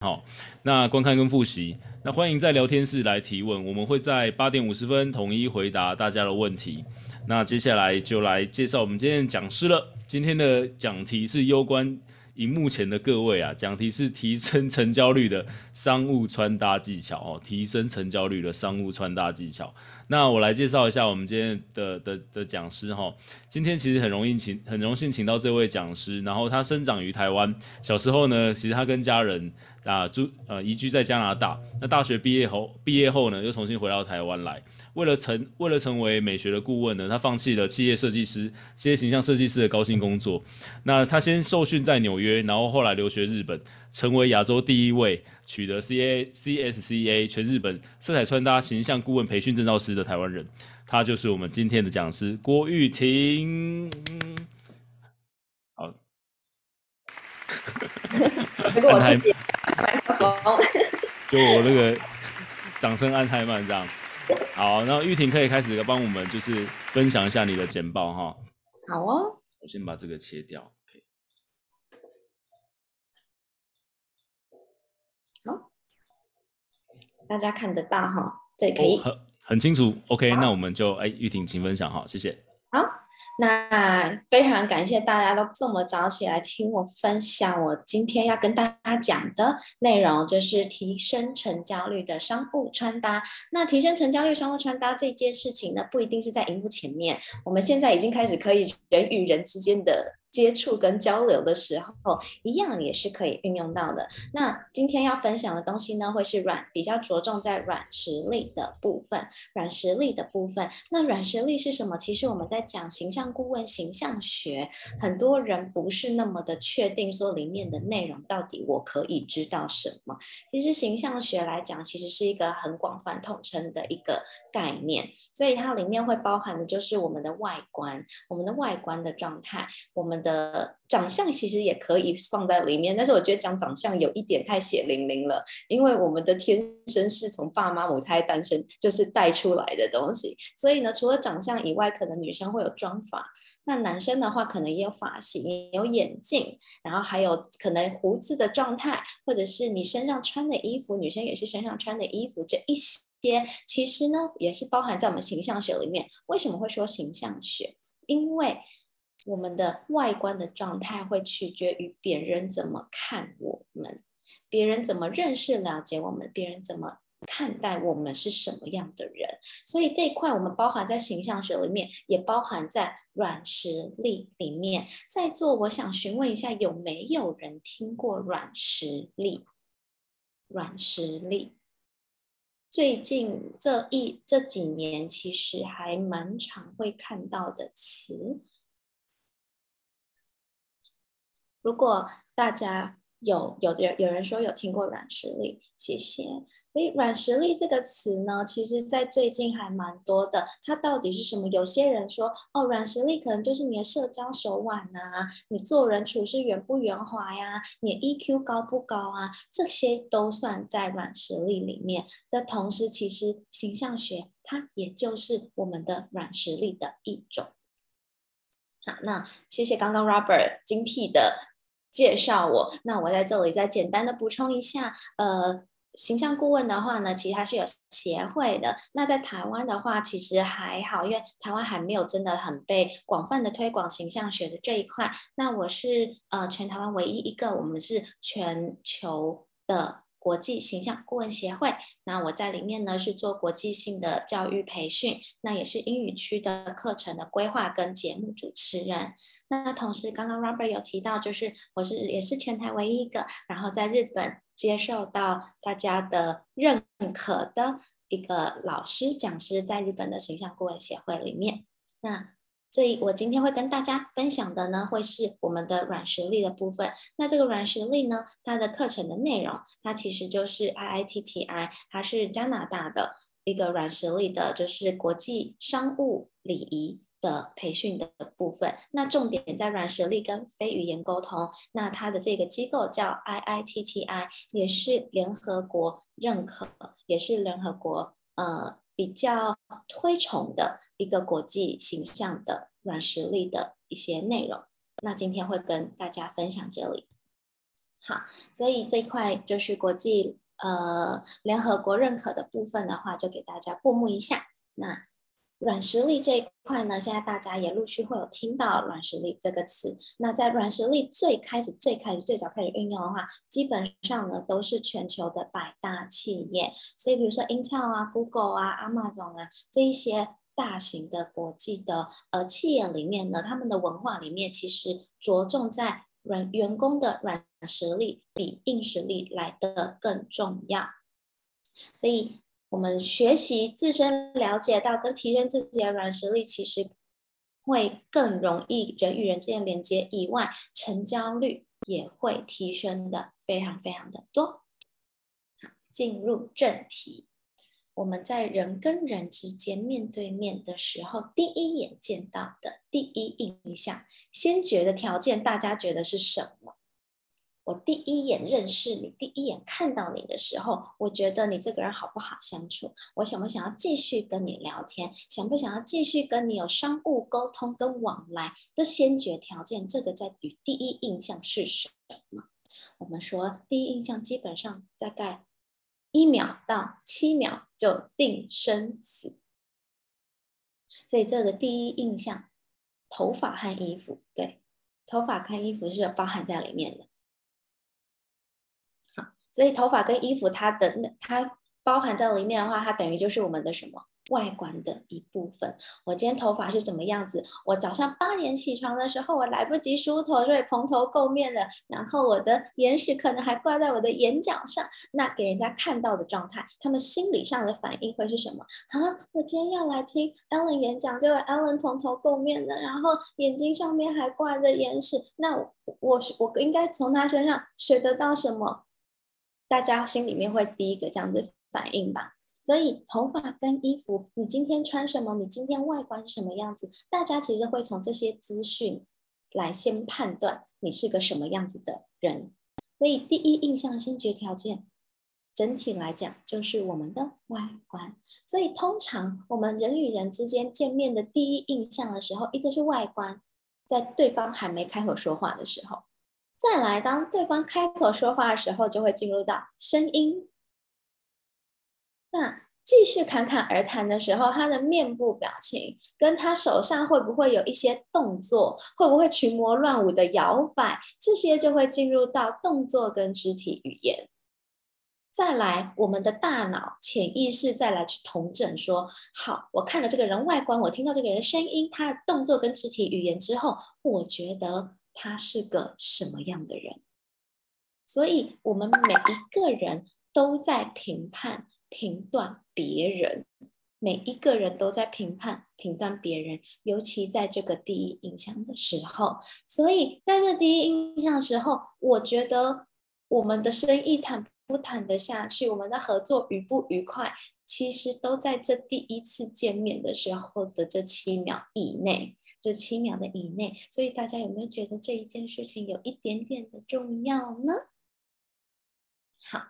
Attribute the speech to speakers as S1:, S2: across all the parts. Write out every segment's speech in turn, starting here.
S1: 好，那观看跟复习，那欢迎在聊天室来提问，我们会在八点五十分统一回答大家的问题。那接下来就来介绍我们今天的讲师了。今天的讲题是攸关荧幕前的各位啊，讲题是提升成交率的商务穿搭技巧哦，提升成交率的商务穿搭技巧。那我来介绍一下我们今天的的的讲师哈。今天其实很容易请，很荣幸请到这位讲师。然后他生长于台湾，小时候呢，其实他跟家人啊住呃移居在加拿大。那大学毕业后，毕业后呢，又重新回到台湾来，为了成为了成为美学的顾问呢，他放弃了企业设计师、企业形象设计师的高薪工作。那他先受训在纽约，然后后来留学日本。成为亚洲第一位取得 C A C S C A 全日本色彩穿搭形象顾问培训证照师的台湾人，他就是我们今天的讲师郭玉婷。好，安太，就我那个掌声按太慢这样。好，那玉婷可以开始帮我们就是分享一下你的简报哈。
S2: 好哦，
S1: 我先把这个切掉。
S2: 大家看得到哈，这可以、
S1: 哦、很很清楚。OK，那我们就哎，玉婷，请分享哈，谢谢。
S2: 好，那非常感谢大家都这么早起来听我分享。我今天要跟大家讲的内容就是提升成交率的商务穿搭。那提升成交率商务穿搭这件事情呢，不一定是在荧幕前面，我们现在已经开始可以人与人之间的。接触跟交流的时候，一样也是可以运用到的。那今天要分享的东西呢，会是软，比较着重在软实力的部分。软实力的部分，那软实力是什么？其实我们在讲形象顾问、形象学，很多人不是那么的确定，说里面的内容到底我可以知道什么。其实形象学来讲，其实是一个很广泛统称的一个概念，所以它里面会包含的就是我们的外观，我们的外观的状态，我们。的长相其实也可以放在里面，但是我觉得讲长相有一点太血淋淋了，因为我们的天生是从爸妈母胎单身就是带出来的东西，所以呢，除了长相以外，可能女生会有妆发，那男生的话可能也有发型，有眼镜，然后还有可能胡子的状态，或者是你身上穿的衣服，女生也是身上穿的衣服，这一些其实呢也是包含在我们形象学里面。为什么会说形象学？因为我们的外观的状态会取决于别人怎么看我们，别人怎么认识、了解我们，别人怎么看待我们是什么样的人。所以这一块我们包含在形象学里面，也包含在软实力里面。在座，我想询问一下，有没有人听过软实力？软实力，最近这一这几年其实还蛮常会看到的词。如果大家有有有有人说有听过软实力，谢谢。所以软实力这个词呢，其实在最近还蛮多的。它到底是什么？有些人说哦，软实力可能就是你的社交手腕啊，你做人处事圆不圆滑呀，你 EQ 高不高啊，这些都算在软实力里面的同时，其实形象学它也就是我们的软实力的一种。好，那谢谢刚刚 Robert 精辟的。介绍我，那我在这里再简单的补充一下，呃，形象顾问的话呢，其实它是有协会的。那在台湾的话，其实还好，因为台湾还没有真的很被广泛的推广形象学的这一块。那我是呃全台湾唯一一个，我们是全球的。国际形象顾问协会，那我在里面呢是做国际性的教育培训，那也是英语区的课程的规划跟节目主持人。那同时，刚刚 Robert 有提到，就是我是也是全台唯一一个，然后在日本接受到大家的认可的一个老师讲师，在日本的形象顾问协会里面。那所以我今天会跟大家分享的呢，会是我们的软实力的部分。那这个软实力呢，它的课程的内容，它其实就是 IITTI，它是加拿大的一个软实力的，就是国际商务礼仪的培训的部分。那重点在软实力跟非语言沟通。那它的这个机构叫 IITTI，也是联合国认可，也是联合国呃。比较推崇的一个国际形象的软实力的一些内容，那今天会跟大家分享这里。好，所以这块就是国际呃联合国认可的部分的话，就给大家过目一下。那软实力这一块呢，现在大家也陆续会有听到软实力这个词。那在软实力最开始、最开始、最早开始运用的话，基本上呢都是全球的百大企业。所以比如说 Intel 啊、Google 啊、Amazon 啊这一些大型的国际的呃企业里面呢，他们的文化里面其实着重在。软员工的软实力比硬实力来得更重要，所以我们学习自身了解到跟提升自己的软实力，其实会更容易人与人之间连接以外，成交率也会提升的非常非常的多。好，进入正题。我们在人跟人之间面对面的时候，第一眼见到的第一印象，先决的条件，大家觉得是什么？我第一眼认识你，第一眼看到你的时候，我觉得你这个人好不好相处？我想不想要继续跟你聊天？想不想要继续跟你有商务沟通跟往来的先决条件？这个在于第一印象是什么？我们说第一印象基本上大概。一秒到七秒就定生死，所以这个第一印象，头发和衣服，对，头发和衣服是有包含在里面的。所以头发跟衣服它的它包含在里面的话，它等于就是我们的什么？外观的一部分。我今天头发是怎么样子？我早上八点起床的时候，我来不及梳头，所以蓬头垢面的。然后我的眼屎可能还挂在我的眼角上。那给人家看到的状态，他们心理上的反应会是什么？啊，我今天要来听 Ellen 演讲，结果 Ellen 蓬头垢面的，然后眼睛上面还挂着眼屎。那我我，我应该从他身上学得到什么？大家心里面会第一个这样的反应吧。所以头发跟衣服，你今天穿什么？你今天外观是什么样子？大家其实会从这些资讯来先判断你是个什么样子的人。所以第一印象先决条件，整体来讲就是我们的外观。所以通常我们人与人之间见面的第一印象的时候，一个是外观，在对方还没开口说话的时候；再来当对方开口说话的时候，就会进入到声音。那继续侃侃而谈的时候，他的面部表情跟他手上会不会有一些动作，会不会群魔乱舞的摇摆，这些就会进入到动作跟肢体语言。再来，我们的大脑潜意识再来去统整说，好，我看了这个人外观，我听到这个人声音，他的动作跟肢体语言之后，我觉得他是个什么样的人？所以，我们每一个人都在评判。评断别人，每一个人都在评判、评断别人，尤其在这个第一印象的时候。所以，在这第一印象的时候，我觉得我们的生意谈不谈得下去，我们的合作愉不愉快，其实都在这第一次见面的时候的这七秒以内，这七秒的以内。所以，大家有没有觉得这一件事情有一点点的重要呢？好，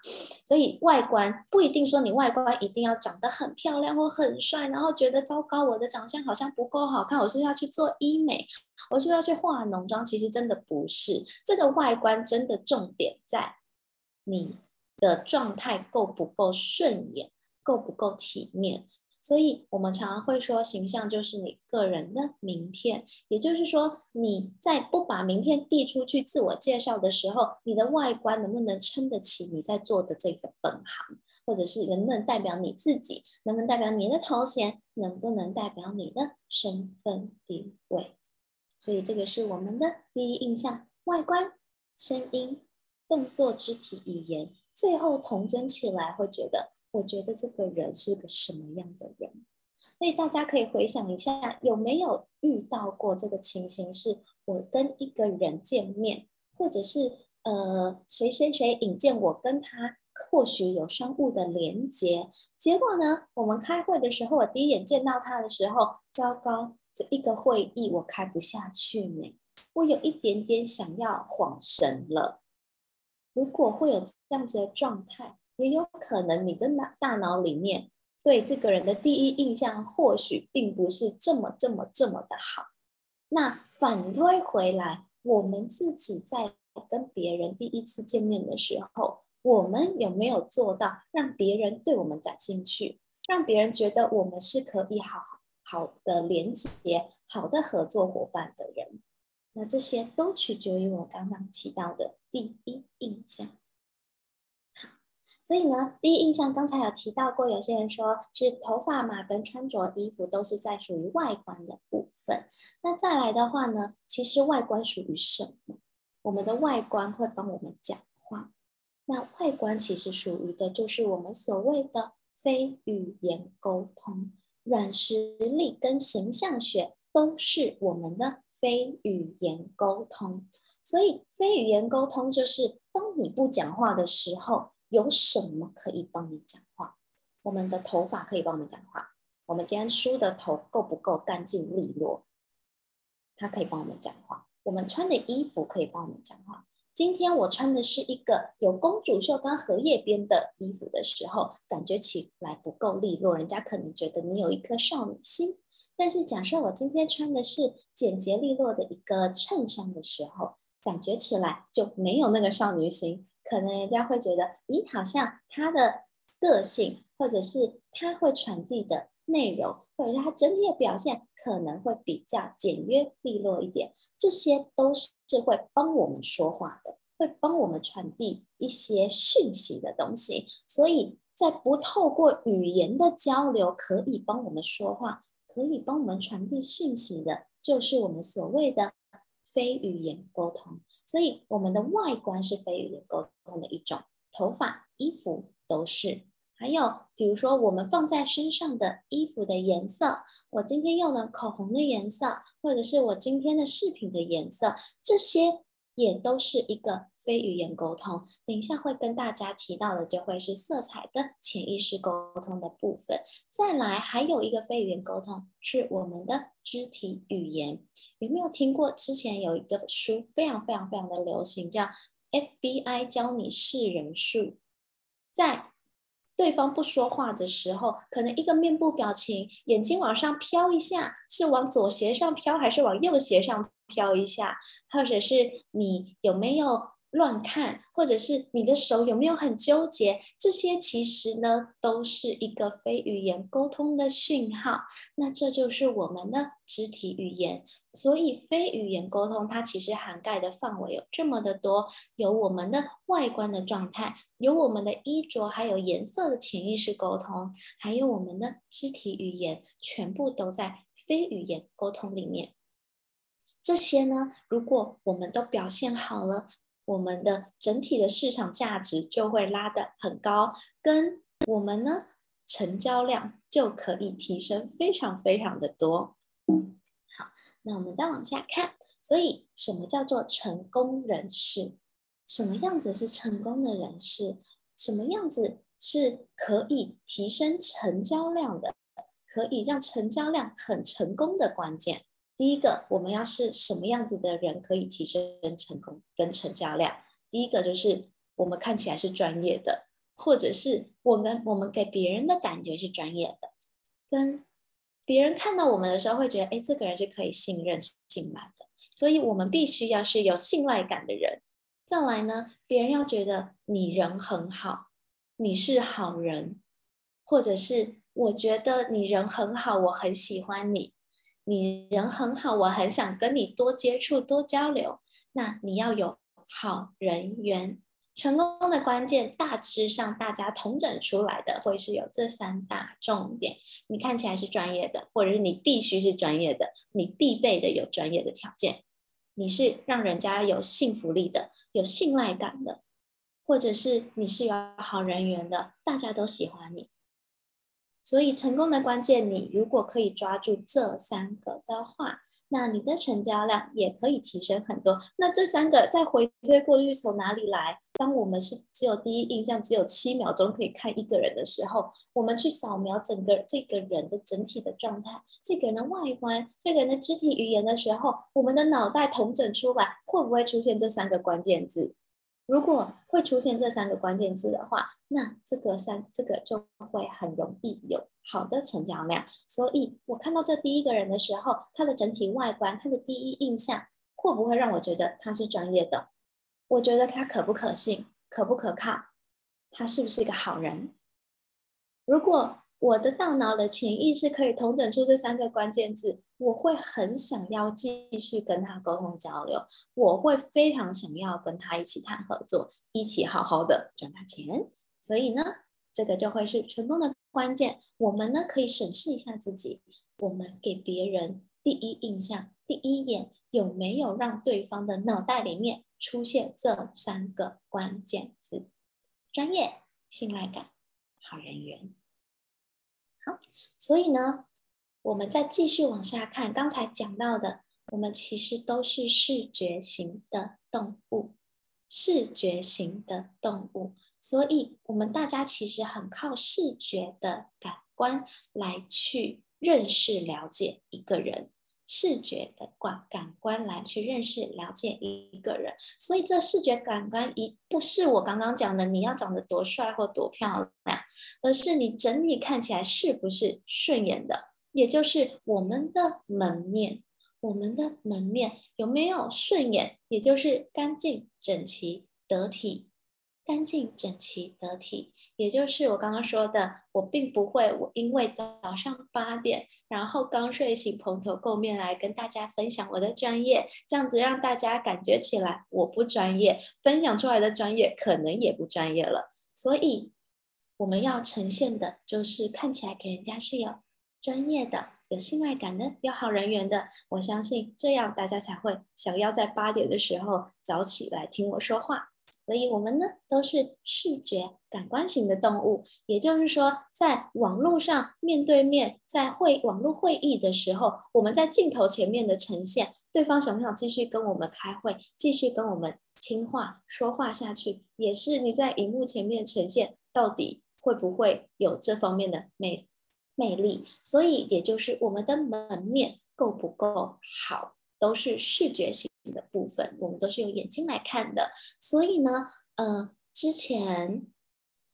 S2: 所以外观不一定说你外观一定要长得很漂亮或很帅，然后觉得糟糕，我的长相好像不够好看，我是不是要去做医美？我是不是要去化浓妆？其实真的不是，这个外观真的重点在你的状态够不够顺眼，够不够体面。所以，我们常常会说，形象就是你个人的名片。也就是说，你在不把名片递出去自我介绍的时候，你的外观能不能撑得起你在做的这个本行，或者是能不能代表你自己，能不能代表你的头衔，能不能代表你的身份地位？所以，这个是我们的第一印象：外观、声音、动作、肢体语言，最后统整起来会觉得。我觉得这个人是个什么样的人？所以大家可以回想一下，有没有遇到过这个情形？是我跟一个人见面，或者是呃谁谁谁引荐我跟他，或许有商务的连接。结果呢，我们开会的时候，我第一眼见到他的时候，糟糕，这一个会议我开不下去呢，我有一点点想要恍神了。如果会有这样子的状态。也有可能你的脑大脑里面对这个人的第一印象或许并不是这么这么这么的好。那反推回来，我们自己在跟别人第一次见面的时候，我们有没有做到让别人对我们感兴趣，让别人觉得我们是可以好好的连接、好的合作伙伴的人？那这些都取决于我刚刚提到的第一印象。所以呢，第一印象刚才有提到过，有些人说是头发嘛，跟穿着衣服都是在属于外观的部分。那再来的话呢，其实外观属于什么？我们的外观会帮我们讲话。那外观其实属于的就是我们所谓的非语言沟通，软实力跟形象学都是我们的非语言沟通。所以非语言沟通就是当你不讲话的时候。有什么可以帮你讲话？我们的头发可以帮我们讲话。我们今天梳的头够不够干净利落？它可以帮我们讲话。我们穿的衣服可以帮我们讲话。今天我穿的是一个有公主袖跟荷叶边的衣服的时候，感觉起来不够利落，人家可能觉得你有一颗少女心。但是假设我今天穿的是简洁利落的一个衬衫的时候，感觉起来就没有那个少女心。可能人家会觉得，你好像他的个性，或者是他会传递的内容，或者是他整体的表现，可能会比较简约利落一点。这些都是会帮我们说话的，会帮我们传递一些讯息的东西。所以在不透过语言的交流，可以帮我们说话，可以帮我们传递讯息的，就是我们所谓的。非语言沟通，所以我们的外观是非语言沟通的一种，头发、衣服都是。还有，比如说我们放在身上的衣服的颜色，我今天用了口红的颜色，或者是我今天的饰品的颜色，这些也都是一个。非语言沟通，等一下会跟大家提到的就会是色彩的潜意识沟通的部分。再来，还有一个非语言沟通是我们的肢体语言。有没有听过？之前有一个书非常非常非常的流行，叫《FBI 教你识人术》。在对方不说话的时候，可能一个面部表情，眼睛往上飘一下，是往左斜上飘还是往右斜上飘一下？或者是你有没有？乱看，或者是你的手有没有很纠结？这些其实呢，都是一个非语言沟通的讯号。那这就是我们的肢体语言。所以，非语言沟通它其实涵盖的范围有这么的多，有我们的外观的状态，有我们的衣着，还有颜色的潜意识沟通，还有我们的肢体语言，全部都在非语言沟通里面。这些呢，如果我们都表现好了。我们的整体的市场价值就会拉得很高，跟我们呢，成交量就可以提升非常非常的多。好，那我们再往下看，所以什么叫做成功人士？什么样子是成功的人士？什么样子是可以提升成交量的？可以让成交量很成功的关键？第一个，我们要是什么样子的人可以提升成功跟成交量？第一个就是我们看起来是专业的，或者是我们我们给别人的感觉是专业的，跟别人看到我们的时候会觉得，哎，这个人是可以信任、信赖的。所以我们必须要是有信赖感的人。再来呢，别人要觉得你人很好，你是好人，或者是我觉得你人很好，我很喜欢你。你人很好，我很想跟你多接触、多交流。那你要有好人缘，成功的关键大致上大家统整出来的会是有这三大重点。你看起来是专业的，或者是你必须是专业的，你必备的有专业的条件。你是让人家有信服力的、有信赖感的，或者是你是有好人缘的，大家都喜欢你。所以成功的关键，你如果可以抓住这三个的话，那你的成交量也可以提升很多。那这三个再回推过去从哪里来？当我们是只有第一印象只有七秒钟可以看一个人的时候，我们去扫描整个这个人的整体的状态，这个人的外观，这个人的肢体语言的时候，我们的脑袋统整出来，会不会出现这三个关键字？如果会出现这三个关键字的话，那这个三这个就会很容易有好的成交量。所以我看到这第一个人的时候，他的整体外观，他的第一印象会不会让我觉得他是专业的？我觉得他可不可信，可不可靠，他是不是一个好人？如果我的大脑的潜意识可以同整出这三个关键字，我会很想要继续跟他沟通交流，我会非常想要跟他一起谈合作，一起好好的赚大钱。所以呢，这个就会是成功的关键。我们呢可以审视一下自己，我们给别人第一印象、第一眼有没有让对方的脑袋里面出现这三个关键字：专业、信赖感、好人缘。好，所以呢，我们再继续往下看，刚才讲到的，我们其实都是视觉型的动物，视觉型的动物。所以，我们大家其实很靠视觉的感官来去认识、了解一个人，视觉的感感官来去认识、了解一个人。所以，这视觉感官一不是我刚刚讲的你要长得多帅或多漂亮，而是你整体看起来是不是顺眼的，也就是我们的门面，我们的门面有没有顺眼，也就是干净、整齐、得体。干净、整齐、得体，也就是我刚刚说的，我并不会，我因为早上八点，然后刚睡醒，蓬头垢面来跟大家分享我的专业，这样子让大家感觉起来我不专业，分享出来的专业可能也不专业了。所以我们要呈现的就是看起来给人家是有专业的、有信赖感的、有好人缘的。我相信这样大家才会想要在八点的时候早起来听我说话。所以，我们呢都是视觉感官型的动物，也就是说，在网络上面对面，在会网络会议的时候，我们在镜头前面的呈现，对方想不想继续跟我们开会，继续跟我们听话说话下去，也是你在荧幕前面呈现，到底会不会有这方面的魅魅力？所以，也就是我们的门面够不够好，都是视觉型。的部分，我们都是用眼睛来看的，所以呢，嗯、呃，之前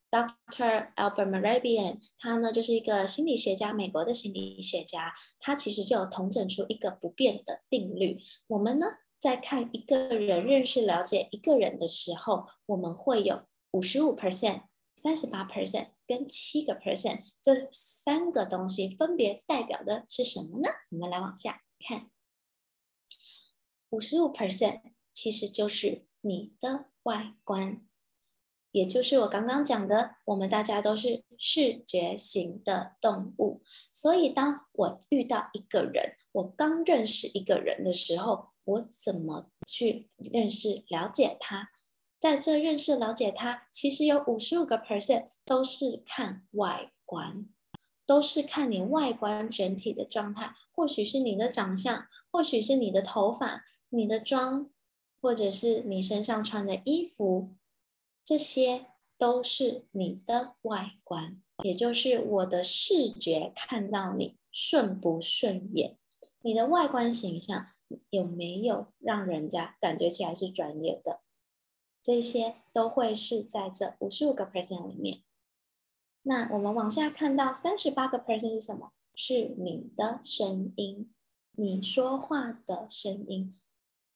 S2: Dr. Albert Merabian 他呢就是一个心理学家，美国的心理学家，他其实就有统整出一个不变的定律。我们呢在看一个人、认识、了解一个人的时候，我们会有五十五 percent、三十八 percent 跟七个 percent 这三个东西，分别代表的是什么呢？我们来往下看。五十五 percent 其实就是你的外观，也就是我刚刚讲的，我们大家都是视觉型的动物。所以，当我遇到一个人，我刚认识一个人的时候，我怎么去认识、了解他？在这认识、了解他，其实有五十五个 percent 都是看外观，都是看你外观整体的状态。或许是你的长相，或许是你的头发。你的妆，或者是你身上穿的衣服，这些都是你的外观，也就是我的视觉看到你顺不顺眼，你的外观形象有没有让人家感觉起来是专业的，这些都会是在这五十五个 percent 里面。那我们往下看到三十八个 percent 是什么？是你的声音，你说话的声音。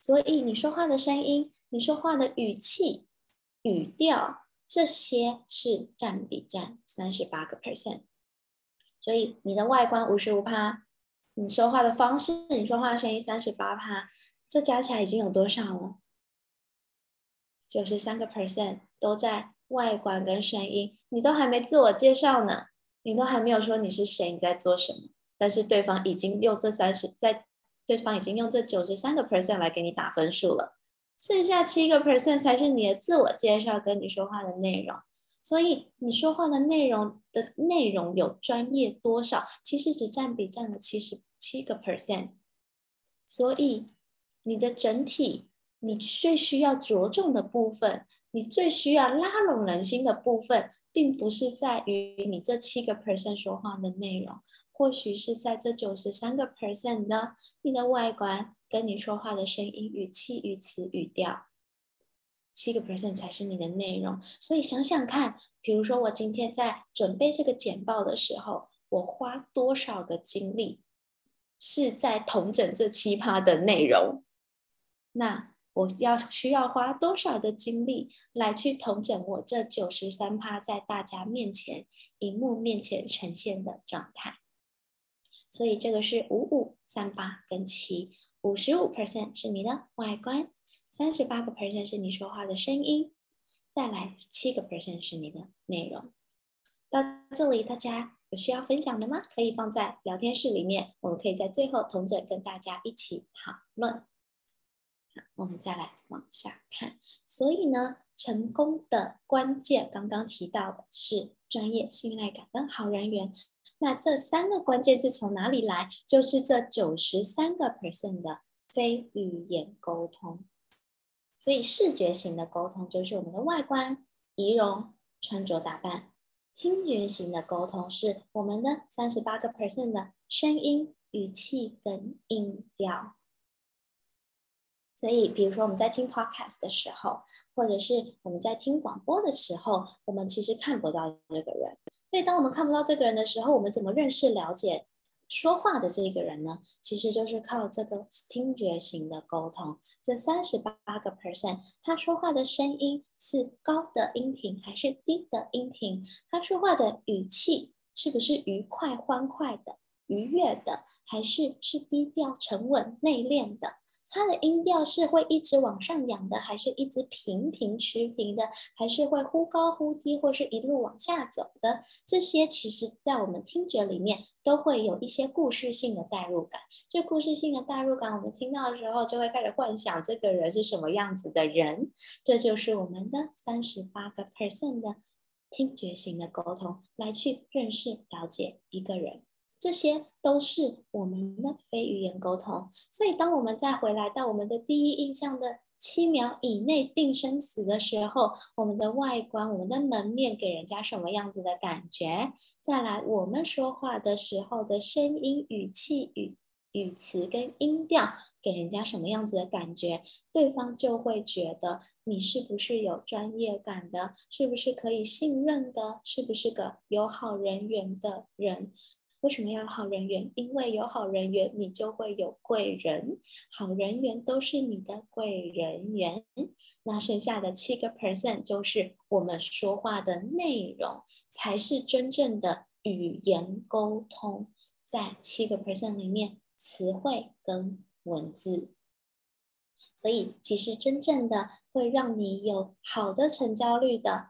S2: 所以你说话的声音，你说话的语气、语调，这些是占比占三十八个 percent。所以你的外观五十五趴，你说话的方式，你说话的声音三十八趴，这加起来已经有多少了？九十三个 percent 都在外观跟声音，你都还没自我介绍呢，你都还没有说你是谁，你在做什么，但是对方已经用这三十在。对方已经用这九十三个 percent 来给你打分数了，剩下七个 percent 才是你的自我介绍跟你说话的内容。所以你说话的内容的内容有专业多少，其实只占比占了七十七个 percent。所以你的整体，你最需要着重的部分，你最需要拉拢人心的部分，并不是在于你这七个 percent 说话的内容。或许是在这九十三个 percent 的你的外观，跟你说话的声音、语气、语词、语调，七个 percent 才是你的内容。所以想想看，比如说我今天在准备这个简报的时候，我花多少个精力是在统整这七趴的内容？那我要需要花多少的精力来去统整我这九十三趴在大家面前、荧幕面前呈现的状态。所以这个是五五三八跟七，五十五 percent 是你的外观，三十八个 percent 是你说话的声音，再来七个 percent 是你的内容。到这里大家有需要分享的吗？可以放在聊天室里面，我们可以在最后同整跟大家一起讨论。我们再来往下看，所以呢，成功的关键刚刚提到的是专业、信赖感跟好人缘。那这三个关键字从哪里来？就是这九十三个 percent 的非语言沟通。所以视觉型的沟通就是我们的外观、仪容、穿着打扮；听觉型的沟通是我们的三十八个 percent 的声音、语气跟音调。所以，比如说我们在听 podcast 的时候，或者是我们在听广播的时候，我们其实看不到这个人。所以，当我们看不到这个人的时候，我们怎么认识、了解说话的这个人呢？其实就是靠这个听觉型的沟通。这三十八个 percent，他说话的声音是高的音频还是低的音频？他说话的语气是不是愉快、欢快的、愉悦的，还是是低调、沉稳、内敛的？它的音调是会一直往上扬的，还是一直平平持平的，还是会忽高忽低，或是一路往下走的？这些其实，在我们听觉里面都会有一些故事性的代入感。这故事性的代入感，我们听到的时候就会开始幻想这个人是什么样子的人。这就是我们的三十八个 percent 的听觉型的沟通，来去认识、了解一个人。这些都是我们的非语言沟通，所以当我们再回来到我们的第一印象的七秒以内定生死的时候，我们的外观、我们的门面给人家什么样子的感觉？再来，我们说话的时候的声音、语气、语语词跟音调给人家什么样子的感觉？对方就会觉得你是不是有专业感的？是不是可以信任的？是不是个有好人缘的人？为什么要好人缘？因为有好人缘，你就会有贵人。好人缘都是你的贵人缘。那剩下的七个 percent 就是我们说话的内容，才是真正的语言沟通。在七个 percent 里面，词汇跟文字。所以，其实真正的会让你有好的成交率的，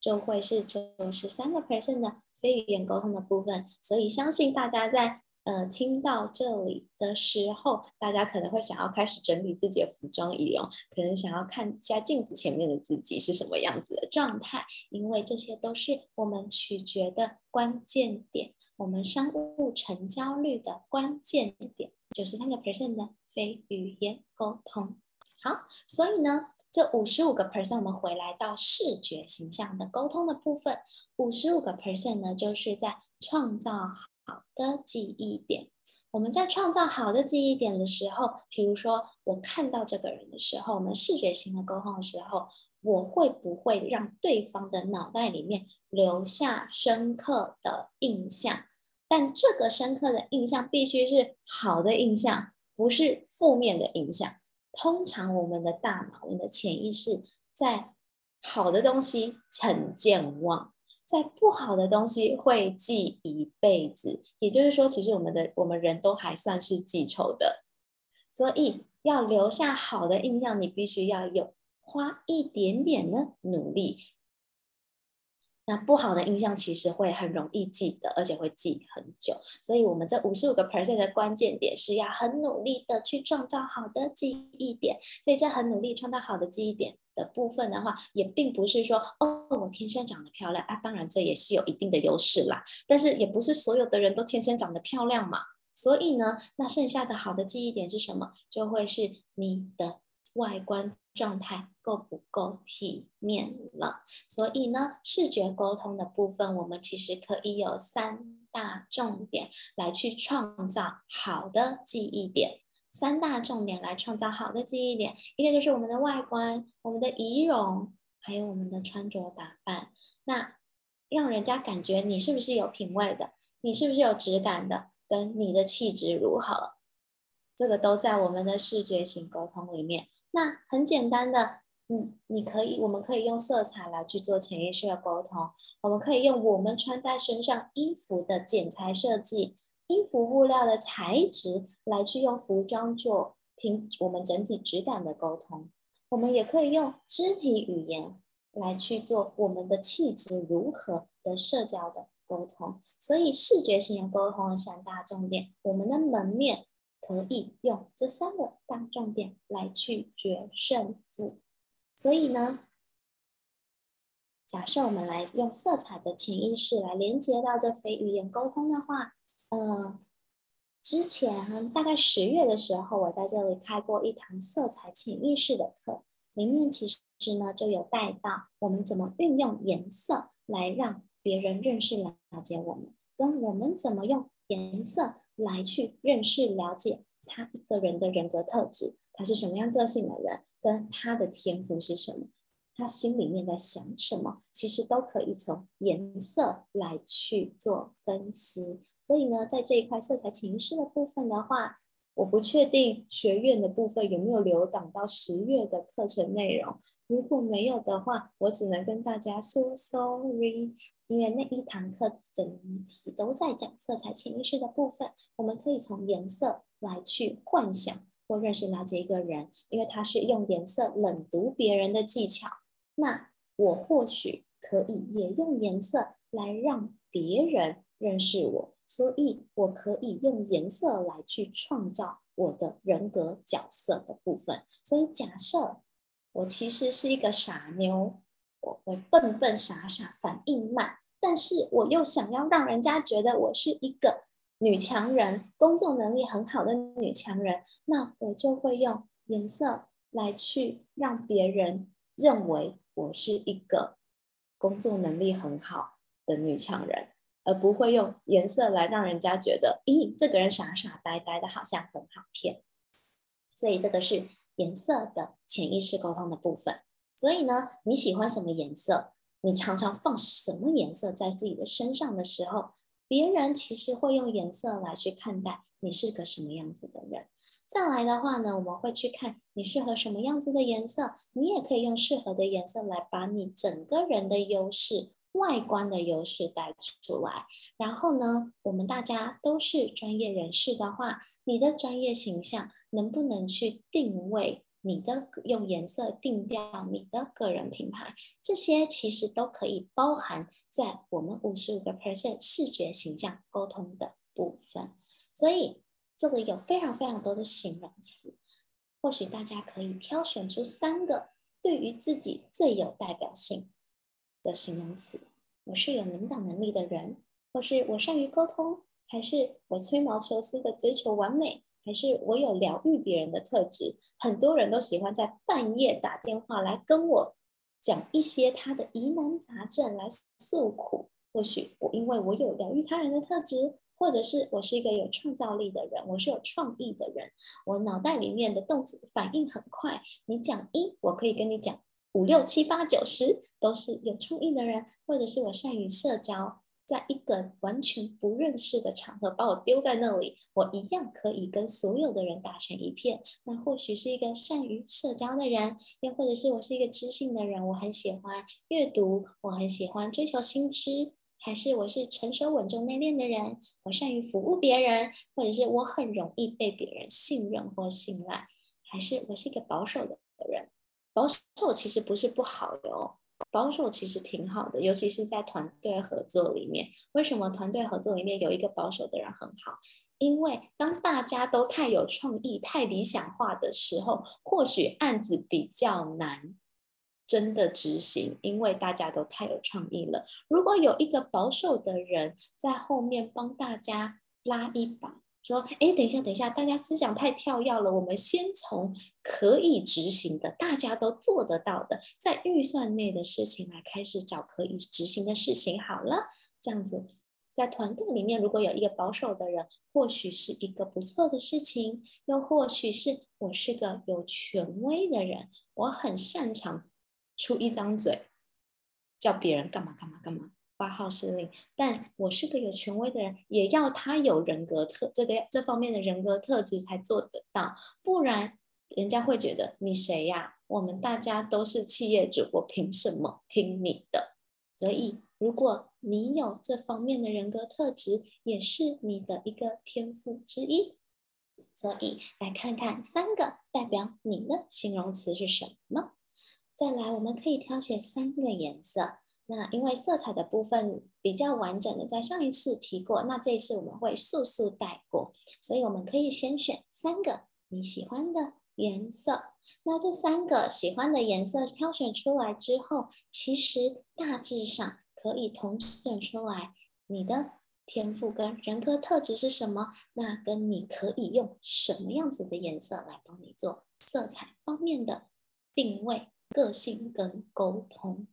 S2: 就会是九十三个 percent 的。非语言沟通的部分，所以相信大家在呃听到这里的时候，大家可能会想要开始整理自己的服装仪容，可能想要看一下镜子前面的自己是什么样子的状态，因为这些都是我们取决的关键点，我们商务成交率的关键点，九十三个 percent 的非语言沟通。好，所以呢。这五十五个 percent，我们回来到视觉形象的沟通的部分。五十五个 percent 呢，就是在创造好的记忆点。我们在创造好的记忆点的时候，比如说我看到这个人的时候，我们视觉型的沟通的时候，我会不会让对方的脑袋里面留下深刻的印象？但这个深刻的印象必须是好的印象，不是负面的印象。通常我们的大脑，我们的潜意识，在好的东西很健忘，在不好的东西会记一辈子。也就是说，其实我们的我们人都还算是记仇的，所以要留下好的印象，你必须要有花一点点的努力。那不好的印象其实会很容易记得，而且会记很久。所以，我们这五十五个 percent 的关键点是要很努力的去创造好的记忆点。所以，在很努力创造好的记忆点的部分的话，也并不是说哦，我天生长得漂亮啊。当然，这也是有一定的优势啦。但是，也不是所有的人都天生长得漂亮嘛。所以呢，那剩下的好的记忆点是什么？就会是你的外观。状态够不够体面了？所以呢，视觉沟通的部分，我们其实可以有三大重点来去创造好的记忆点。三大重点来创造好的记忆点，一个就是我们的外观、我们的仪容，还有我们的穿着打扮。那让人家感觉你是不是有品味的，你是不是有质感的，跟你的气质如何，这个都在我们的视觉型沟通里面。那很简单的，嗯，你可以，我们可以用色彩来去做潜意识的沟通，我们可以用我们穿在身上衣服的剪裁设计、衣服布料的材质来去用服装做平我们整体质感的沟通，我们也可以用肢体语言来去做我们的气质如何的社交的沟通。所以视觉型的沟通的三大重点，我们的门面。可以用这三个大重点来去决胜负。所以呢，假设我们来用色彩的潜意识来连接到这非语言沟通的话，嗯，之前大概十月的时候，我在这里开过一堂色彩潜意识的课，里面其实呢就有带到我们怎么运用颜色来让别人认识了解我们，跟我们怎么用颜色。来去认识、了解他一个人的人格特质，他是什么样个性的人，跟他的天赋是什么，他心里面在想什么，其实都可以从颜色来去做分析。所以呢，在这一块色彩潜意识的部分的话，我不确定学院的部分有没有留档到十月的课程内容。如果没有的话，我只能跟大家说 sorry。因为那一堂课整体都在讲色彩潜意识的部分，我们可以从颜色来去幻想或认识了解一个人，因为他是用颜色冷读别人的技巧。那我或许可以也用颜色来让别人认识我，所以我可以用颜色来去创造我的人格角色的部分。所以假设我其实是一个傻妞。我会笨笨傻傻，反应慢，但是我又想要让人家觉得我是一个女强人，工作能力很好的女强人，那我就会用颜色来去让别人认为我是一个工作能力很好的女强人，而不会用颜色来让人家觉得，咦，这个人傻傻呆呆的，好像很好骗。所以这个是颜色的潜意识沟通的部分。所以呢，你喜欢什么颜色？你常常放什么颜色在自己的身上的时候，别人其实会用颜色来去看待你是个什么样子的人。再来的话呢，我们会去看你适合什么样子的颜色，你也可以用适合的颜色来把你整个人的优势、外观的优势带出来。然后呢，我们大家都是专业人士的话，你的专业形象能不能去定位？你的用颜色定调你的个人品牌，这些其实都可以包含在我们五十五个 percent 视觉形象沟通的部分。所以这里有非常非常多的形容词，或许大家可以挑选出三个对于自己最有代表性的形容词。我是有领导能力的人，或是我善于沟通，还是我吹毛求疵的追求完美。还是我有疗愈别人的特质，很多人都喜欢在半夜打电话来跟我讲一些他的疑难杂症来诉苦。或许我因为我有疗愈他人的特质，或者是我是一个有创造力的人，我是有创意的人，我脑袋里面的动词反应很快。你讲一，我可以跟你讲五六七八九十，都是有创意的人，或者是我善于社交。在一个完全不认识的场合，把我丢在那里，我一样可以跟所有的人打成一片。那或许是一个善于社交的人，又或者是我是一个知性的人，我很喜欢阅读，我很喜欢追求新知，还是我是成熟稳重内敛的人，我善于服务别人，或者是我很容易被别人信任或信赖，还是我是一个保守的人。保守其实不是不好的哦。保守其实挺好的，尤其是在团队合作里面。为什么团队合作里面有一个保守的人很好？因为当大家都太有创意、太理想化的时候，或许案子比较难真的执行，因为大家都太有创意了。如果有一个保守的人在后面帮大家拉一把。说，哎，等一下，等一下，大家思想太跳跃了。我们先从可以执行的、大家都做得到的，在预算内的事情来开始找可以执行的事情。好了，这样子，在团队里面，如果有一个保守的人，或许是一个不错的事情，又或许是我是个有权威的人，我很擅长出一张嘴，叫别人干嘛干嘛干嘛。发号施令，但我是个有权威的人，也要他有人格特这个这方面的人格特质才做得到，不然人家会觉得你谁呀？我们大家都是企业主，我凭什么听你的？所以，如果你有这方面的人格特质，也是你的一个天赋之一。所以，来看看三个代表你的形容词是什么。再来，我们可以挑选三个颜色。那因为色彩的部分比较完整的，在上一次提过，那这一次我们会速速带过，所以我们可以先选三个你喜欢的颜色。那这三个喜欢的颜色挑选出来之后，其实大致上可以统整出来你的天赋跟人格特质是什么。那跟你可以用什么样子的颜色来帮你做色彩方面的定位、个性跟沟通。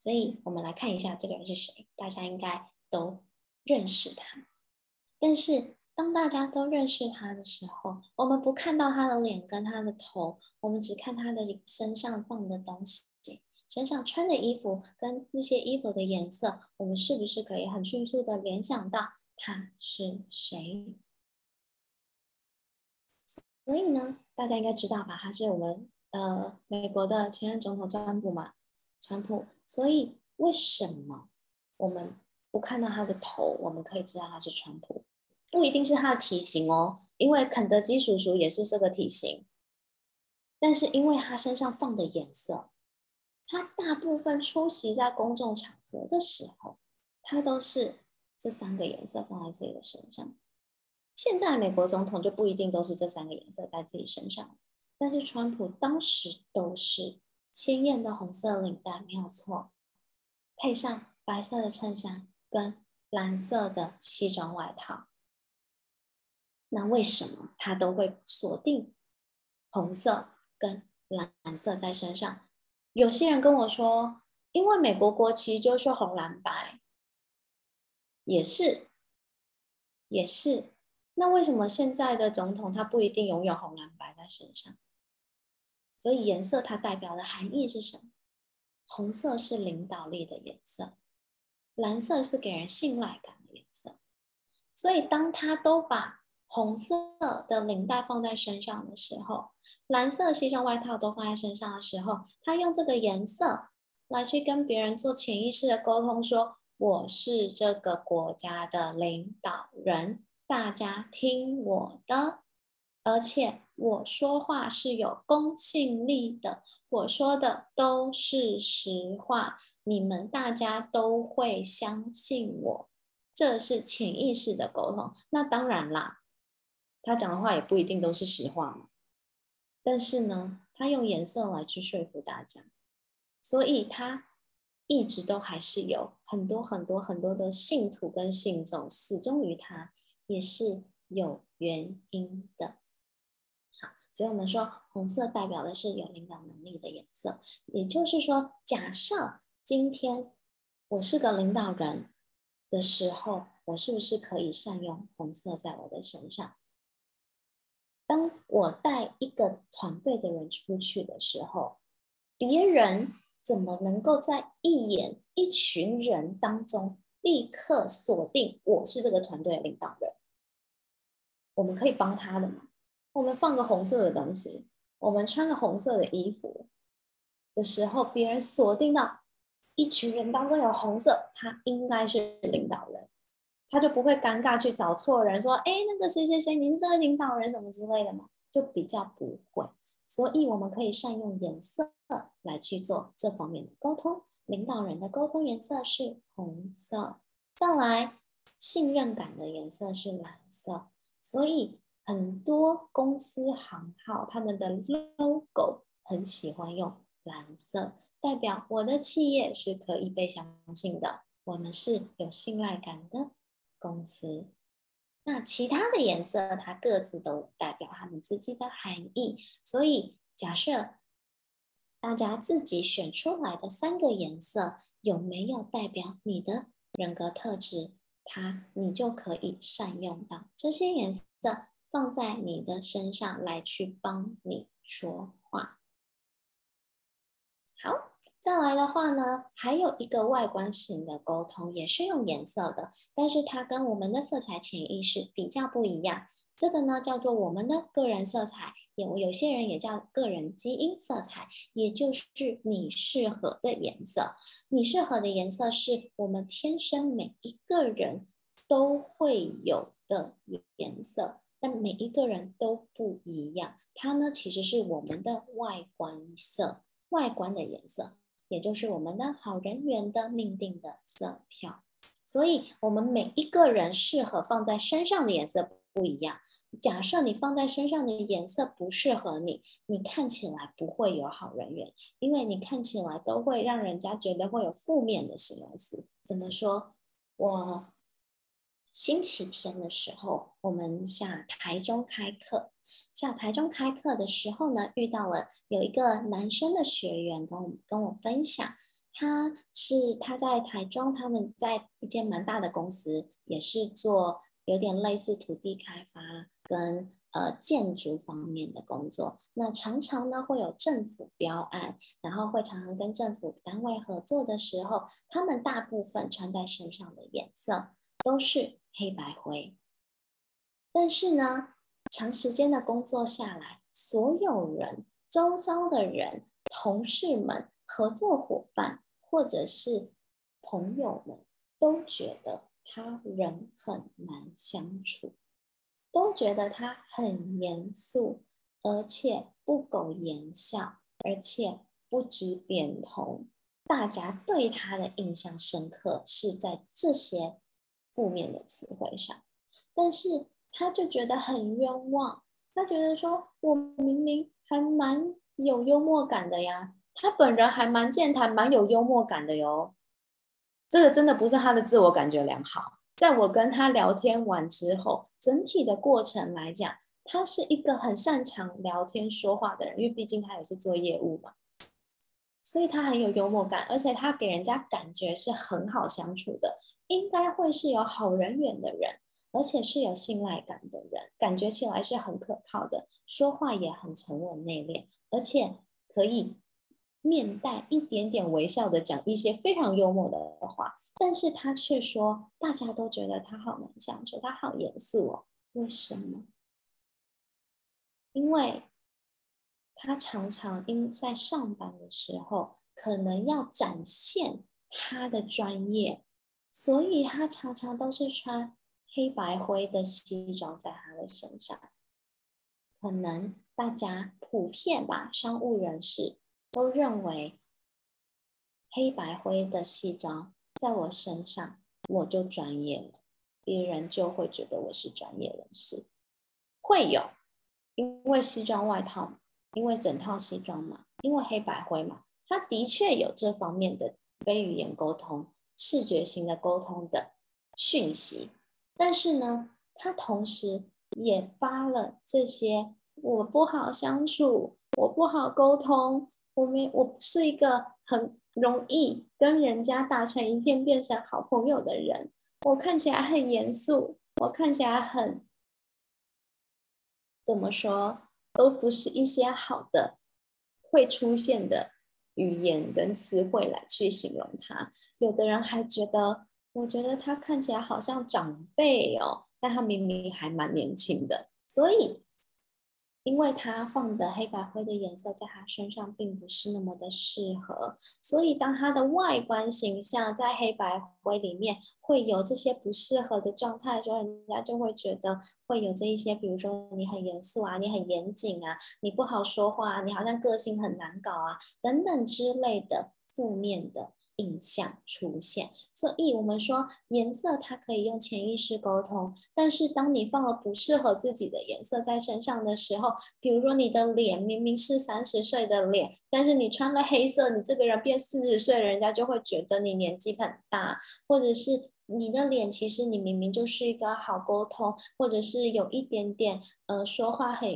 S2: 所以我们来看一下这个人是谁，大家应该都认识他，但是。当大家都认识他的时候，我们不看到他的脸跟他的头，我们只看他的身上放的东西，身上穿的衣服跟那些衣服的颜色，我们是不是可以很迅速的联想到他是谁？所以呢，大家应该知道吧？他是我们呃美国的前任总统川普嘛，川普。所以为什么我们不看到他的头，我们可以知道他是川普？不一定是他的体型哦，因为肯德基叔叔也是这个体型，但是因为他身上放的颜色，他大部分出席在公众场合的时候，他都是这三个颜色放在自己的身上。现在美国总统就不一定都是这三个颜色在自己身上，但是川普当时都是鲜艳的红色领带，没有错，配上白色的衬衫跟蓝色的西装外套。那为什么他都会锁定红色跟蓝色在身上？有些人跟我说，因为美国国旗就是红蓝白，也是，也是。那为什么现在的总统他不一定拥有红蓝白在身上？所以颜色它代表的含义是什么？红色是领导力的颜色，蓝色是给人信赖感的颜色。所以当他都把红色的领带放在身上的时候，蓝色西装外套都放在身上的时候，他用这个颜色来去跟别人做潜意识的沟通，说我是这个国家的领导人，大家听我的，而且我说话是有公信力的，我说的都是实话，你们大家都会相信我，这是潜意识的沟通。那当然啦。他讲的话也不一定都是实话嘛，但是呢，他用颜色来去说服大家，所以他一直都还是有很多很多很多的信徒跟信众死忠于他，也是有原因的。所以我们说红色代表的是有领导能力的颜色，也就是说，假设今天我是个领导人的时候，我是不是可以善用红色在我的身上？当我带一个团队的人出去的时候，别人怎么能够在一眼一群人当中立刻锁定我是这个团队的领导人？我们可以帮他的吗？我们放个红色的东西，我们穿个红色的衣服的时候，别人锁定到一群人当中有红色，他应该是领导人。他就不会尴尬去找错人，说：“哎，那个谁谁谁，您这个领导人什么之类的嘛，就比较不会。所以我们可以善用颜色来去做这方面的沟通。领导人的沟通颜色是红色，再来信任感的颜色是蓝色。所以很多公司行号他们的 logo 很喜欢用蓝色，代表我的企业是可以被相信的，我们是有信赖感的。”公司，那其他的颜色，它各自都代表他们自己的含义。所以，假设大家自己选出来的三个颜色有没有代表你的人格特质，它你就可以善用到这些颜色，放在你的身上来去帮你说话。好。再来的话呢，还有一个外观型的沟通，也是用颜色的，但是它跟我们的色彩潜意识比较不一样。这个呢叫做我们的个人色彩，有有些人也叫个人基因色彩，也就是你适合的颜色。你适合的颜色是我们天生每一个人都会有的颜色，但每一个人都不一样。它呢，其实是我们的外观色，外观的颜色，也就是我们的好人缘的命定的色票。所以，我们每一个人适合放在身上的颜色不一样。假设你放在身上的颜色不适合你，你看起来不会有好人缘，因为你看起来都会让人家觉得会有负面的形容词。怎么说？我星期天的时候，我们下台中开课，下台中开课的时候呢，遇到了有一个男生的学员跟我跟我分享。他是他在台中，他们在一间蛮大的公司，也是做有点类似土地开发跟呃建筑方面的工作。那常常呢会有政府标案，然后会常常跟政府单位合作的时候，他们大部分穿在身上的颜色都是黑白灰。但是呢，长时间的工作下来，所有人、周遭的人、同事们。合作伙伴或者是朋友们都觉得他人很难相处，都觉得他很严肃，而且不苟言笑，而且不知变通。大家对他的印象深刻是在这些负面的词汇上，但是他就觉得很冤枉。他觉得说：“我明明还蛮有幽默感的呀。”他本人还蛮健谈，蛮有幽默感的哟。这个真的不是他的自我感觉良好。在我跟他聊天完之后，整体的过程来讲，他是一个很擅长聊天说话的人，因为毕竟他也是做业务嘛，所以他很有幽默感，而且他给人家感觉是很好相处的，应该会是有好人缘的人，而且是有信赖感的人，感觉起来是很可靠的，说话也很沉稳内敛，而且可以。面带一点点微笑的讲一些非常幽默的话，但是他却说大家都觉得他好难相处，他好严肃哦。为什么？因为他常常因在上班的时候可能要展现他的专业，所以他常常都是穿黑白灰的西装在他的身上。可能大家普遍吧，商务人士。都认为黑白灰的西装在我身上，我就专业了，别人就会觉得我是专业人士。会有，因为西装外套，因为整套西装嘛，因为黑白灰嘛，他的确有这方面的非语言沟通、视觉型的沟通的讯息，但是呢，他同时也发了这些我不好相处，我不好沟通。我没，我不是一个很容易跟人家打成一片、变成好朋友的人。我看起来很严肃，我看起来很，怎么说，都不是一些好的会出现的语言跟词汇来去形容他。有的人还觉得，我觉得他看起来好像长辈哦，但他明明还蛮年轻的，所以。因为他放的黑白灰的颜色在他身上并不是那么的适合，所以当他的外观形象在黑白灰里面会有这些不适合的状态的时候，人家就会觉得会有这一些，比如说你很严肃啊，你很严谨啊，你不好说话，你好像个性很难搞啊，等等之类的负面的。印象出现，所以我们说颜色它可以用潜意识沟通，但是当你放了不适合自己的颜色在身上的时候，比如说你的脸明明是三十岁的脸，但是你穿了黑色，你这个人变四十岁，人家就会觉得你年纪很大，或者是你的脸其实你明明就是一个好沟通，或者是有一点点呃说话很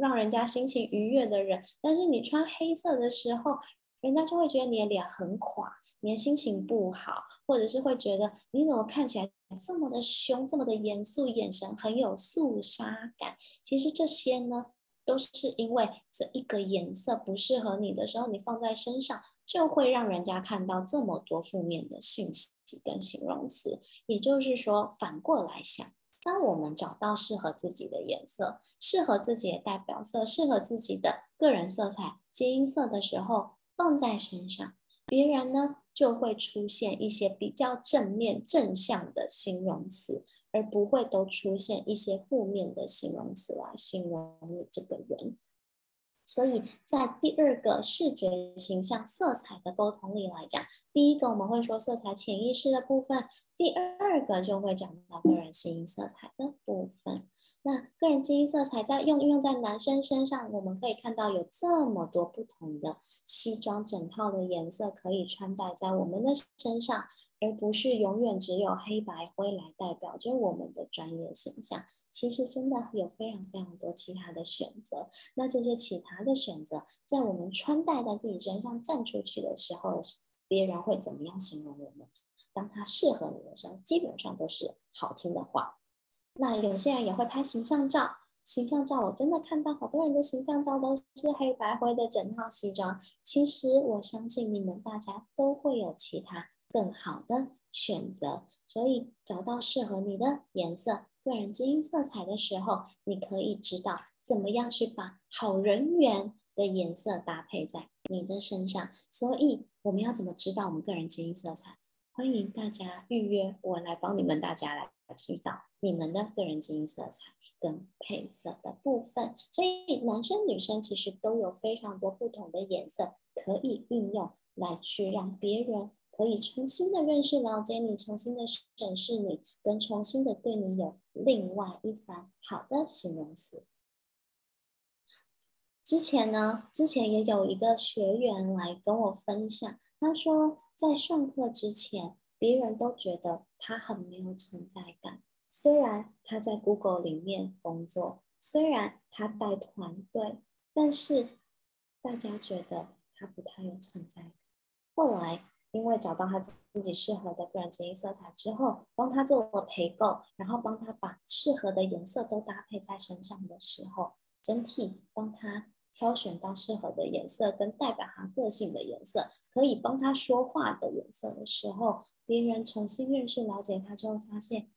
S2: 让人家心情愉悦的人，但是你穿黑色的时候。人家就会觉得你的脸很垮，你的心情不好，或者是会觉得你怎么看起来这么的凶，这么的严肃，眼神很有肃杀感。其实这些呢，都是因为这一个颜色不适合你的时候，你放在身上就会让人家看到这么多负面的信息跟形容词。也就是说，反过来想，当我们找到适合自己的颜色、适合自己的代表色、适合自己的个人色彩、基因色的时候，放在身上，别人呢就会出现一些比较正面、正向的形容词，而不会都出现一些负面的形容词来形容你这个人。所以在第二个视觉形象色彩的沟通力来讲，第一个我们会说色彩潜意识的部分，第二个就会讲到个人基因色彩的部分。那个人基因色彩在用用在男生身上，我们可以看到有这么多不同的西装整套的颜色可以穿戴在我们的身上，而不是永远只有黑白灰来代表着我们的专业形象。其实真的有非常非常多其他的选择，那这些其他的选择，在我们穿戴在自己身上站出去的时候，别人会怎么样形容我们？当它适合你的时候，基本上都是好听的话。那有些人也会拍形象照，形象照我真的看到好多人的形象照都是黑白灰的整套西装。其实我相信你们大家都会有其他更好的选择，所以找到适合你的颜色。个人基因色彩的时候，你可以知道怎么样去把好人缘的颜色搭配在你的身上。所以我们要怎么知道我们个人基因色彩？欢迎大家预约我来帮你们大家来知道你们的个人基因色彩跟配色的部分。所以男生女生其实都有非常多不同的颜色可以运用来去让别人。可以重新的认识、了解你，重新的审视你，跟重新的对你有另外一番好的形容词。之前呢，之前也有一个学员来跟我分享，他说在上课之前，别人都觉得他很没有存在感。虽然他在 Google 里面工作，虽然他带团队，但是大家觉得他不太有存在感。后来。因为找到他自己适合的个人基因色彩之后，帮他做了陪购，然后帮他把适合的颜色都搭配在身上的时候，整体帮他挑选到适合的颜色跟代表他个性的颜色，可以帮他说话的颜色的时候，别人重新认识了解他，就会发现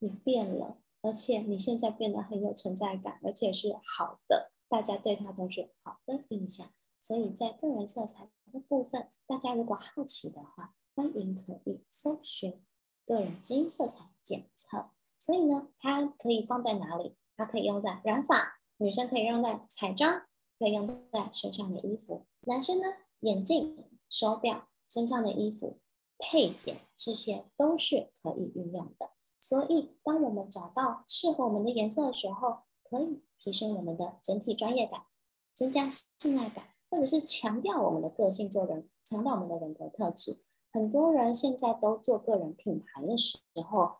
S2: 你变了，而且你现在变得很有存在感，而且是好的，大家对他都是好的印象。所以在个人色彩的部分，大家如果好奇的话，欢迎可以搜寻个人基因色彩检测。所以呢，它可以放在哪里？它可以用在染发，女生可以用在彩妆，可以用在身上的衣服。男生呢，眼镜、手表、身上的衣服、配件，这些都是可以运用的。所以，当我们找到适合我们的颜色的时候，可以提升我们的整体专业感，增加信赖感。或者是强调我们的个性，做人强调我们的人格特质。很多人现在都做个人品牌的时候，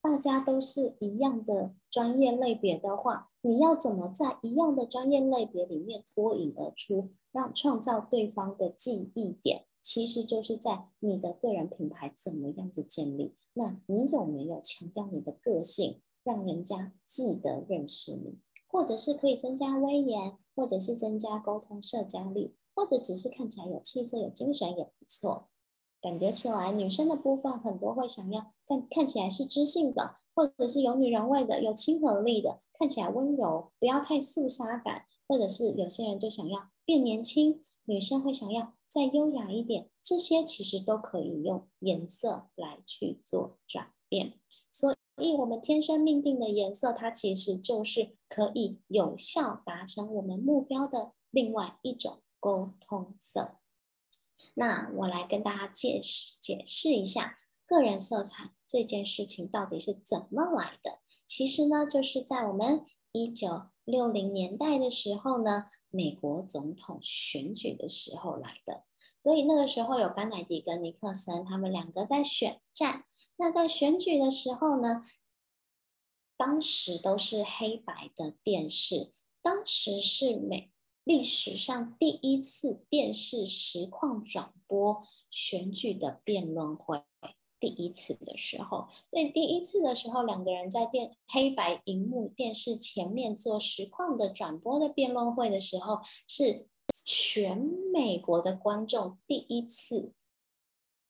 S2: 大家都是一样的专业类别的话，你要怎么在一样的专业类别里面脱颖而出，让创造对方的记忆点？其实就是在你的个人品牌怎么样子建立？那你有没有强调你的个性，让人家记得认识你？或者是可以增加威严，或者是增加沟通社交力，或者只是看起来有气色、有精神也不错。感觉起来，女生的部分很多会想要看看起来是知性的，或者是有女人味的、有亲和力的，看起来温柔，不要太肃杀感。或者是有些人就想要变年轻，女生会想要再优雅一点。这些其实都可以用颜色来去做转变。所以。所以，我们天生命定的颜色，它其实就是可以有效达成我们目标的另外一种沟通色。那我来跟大家解释解释一下个人色彩这件事情到底是怎么来的。其实呢，就是在我们一九六零年代的时候呢，美国总统选举的时候来的。所以那个时候有甘乃迪跟尼克森，他们两个在选战。那在选举的时候呢，当时都是黑白的电视，当时是美历史上第一次电视实况转播选举的辩论会，第一次的时候，所以第一次的时候，两个人在电黑白荧幕电视前面做实况的转播的辩论会的时候，是全美国的观众第一次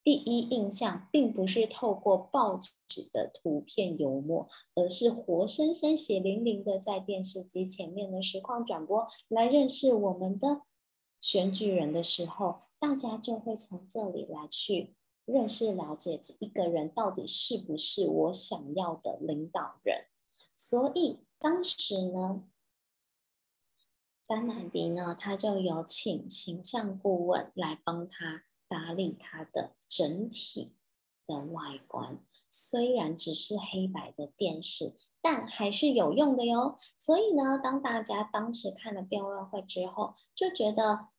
S2: 第一印象并不是透过报纸的图片油墨，而是活生生血淋淋的在电视机前面的实况转播来认识我们的选举人的时候，大家就会从这里来去认识了解一个人到底是不是我想要的领导人。所以当时呢，甘乃迪呢，他就有请形象顾问来帮他。打理他的整体的外观，虽然只是黑白的电视，但还是有用的哟。所以呢，当大家当时看了辩论会之后，就觉得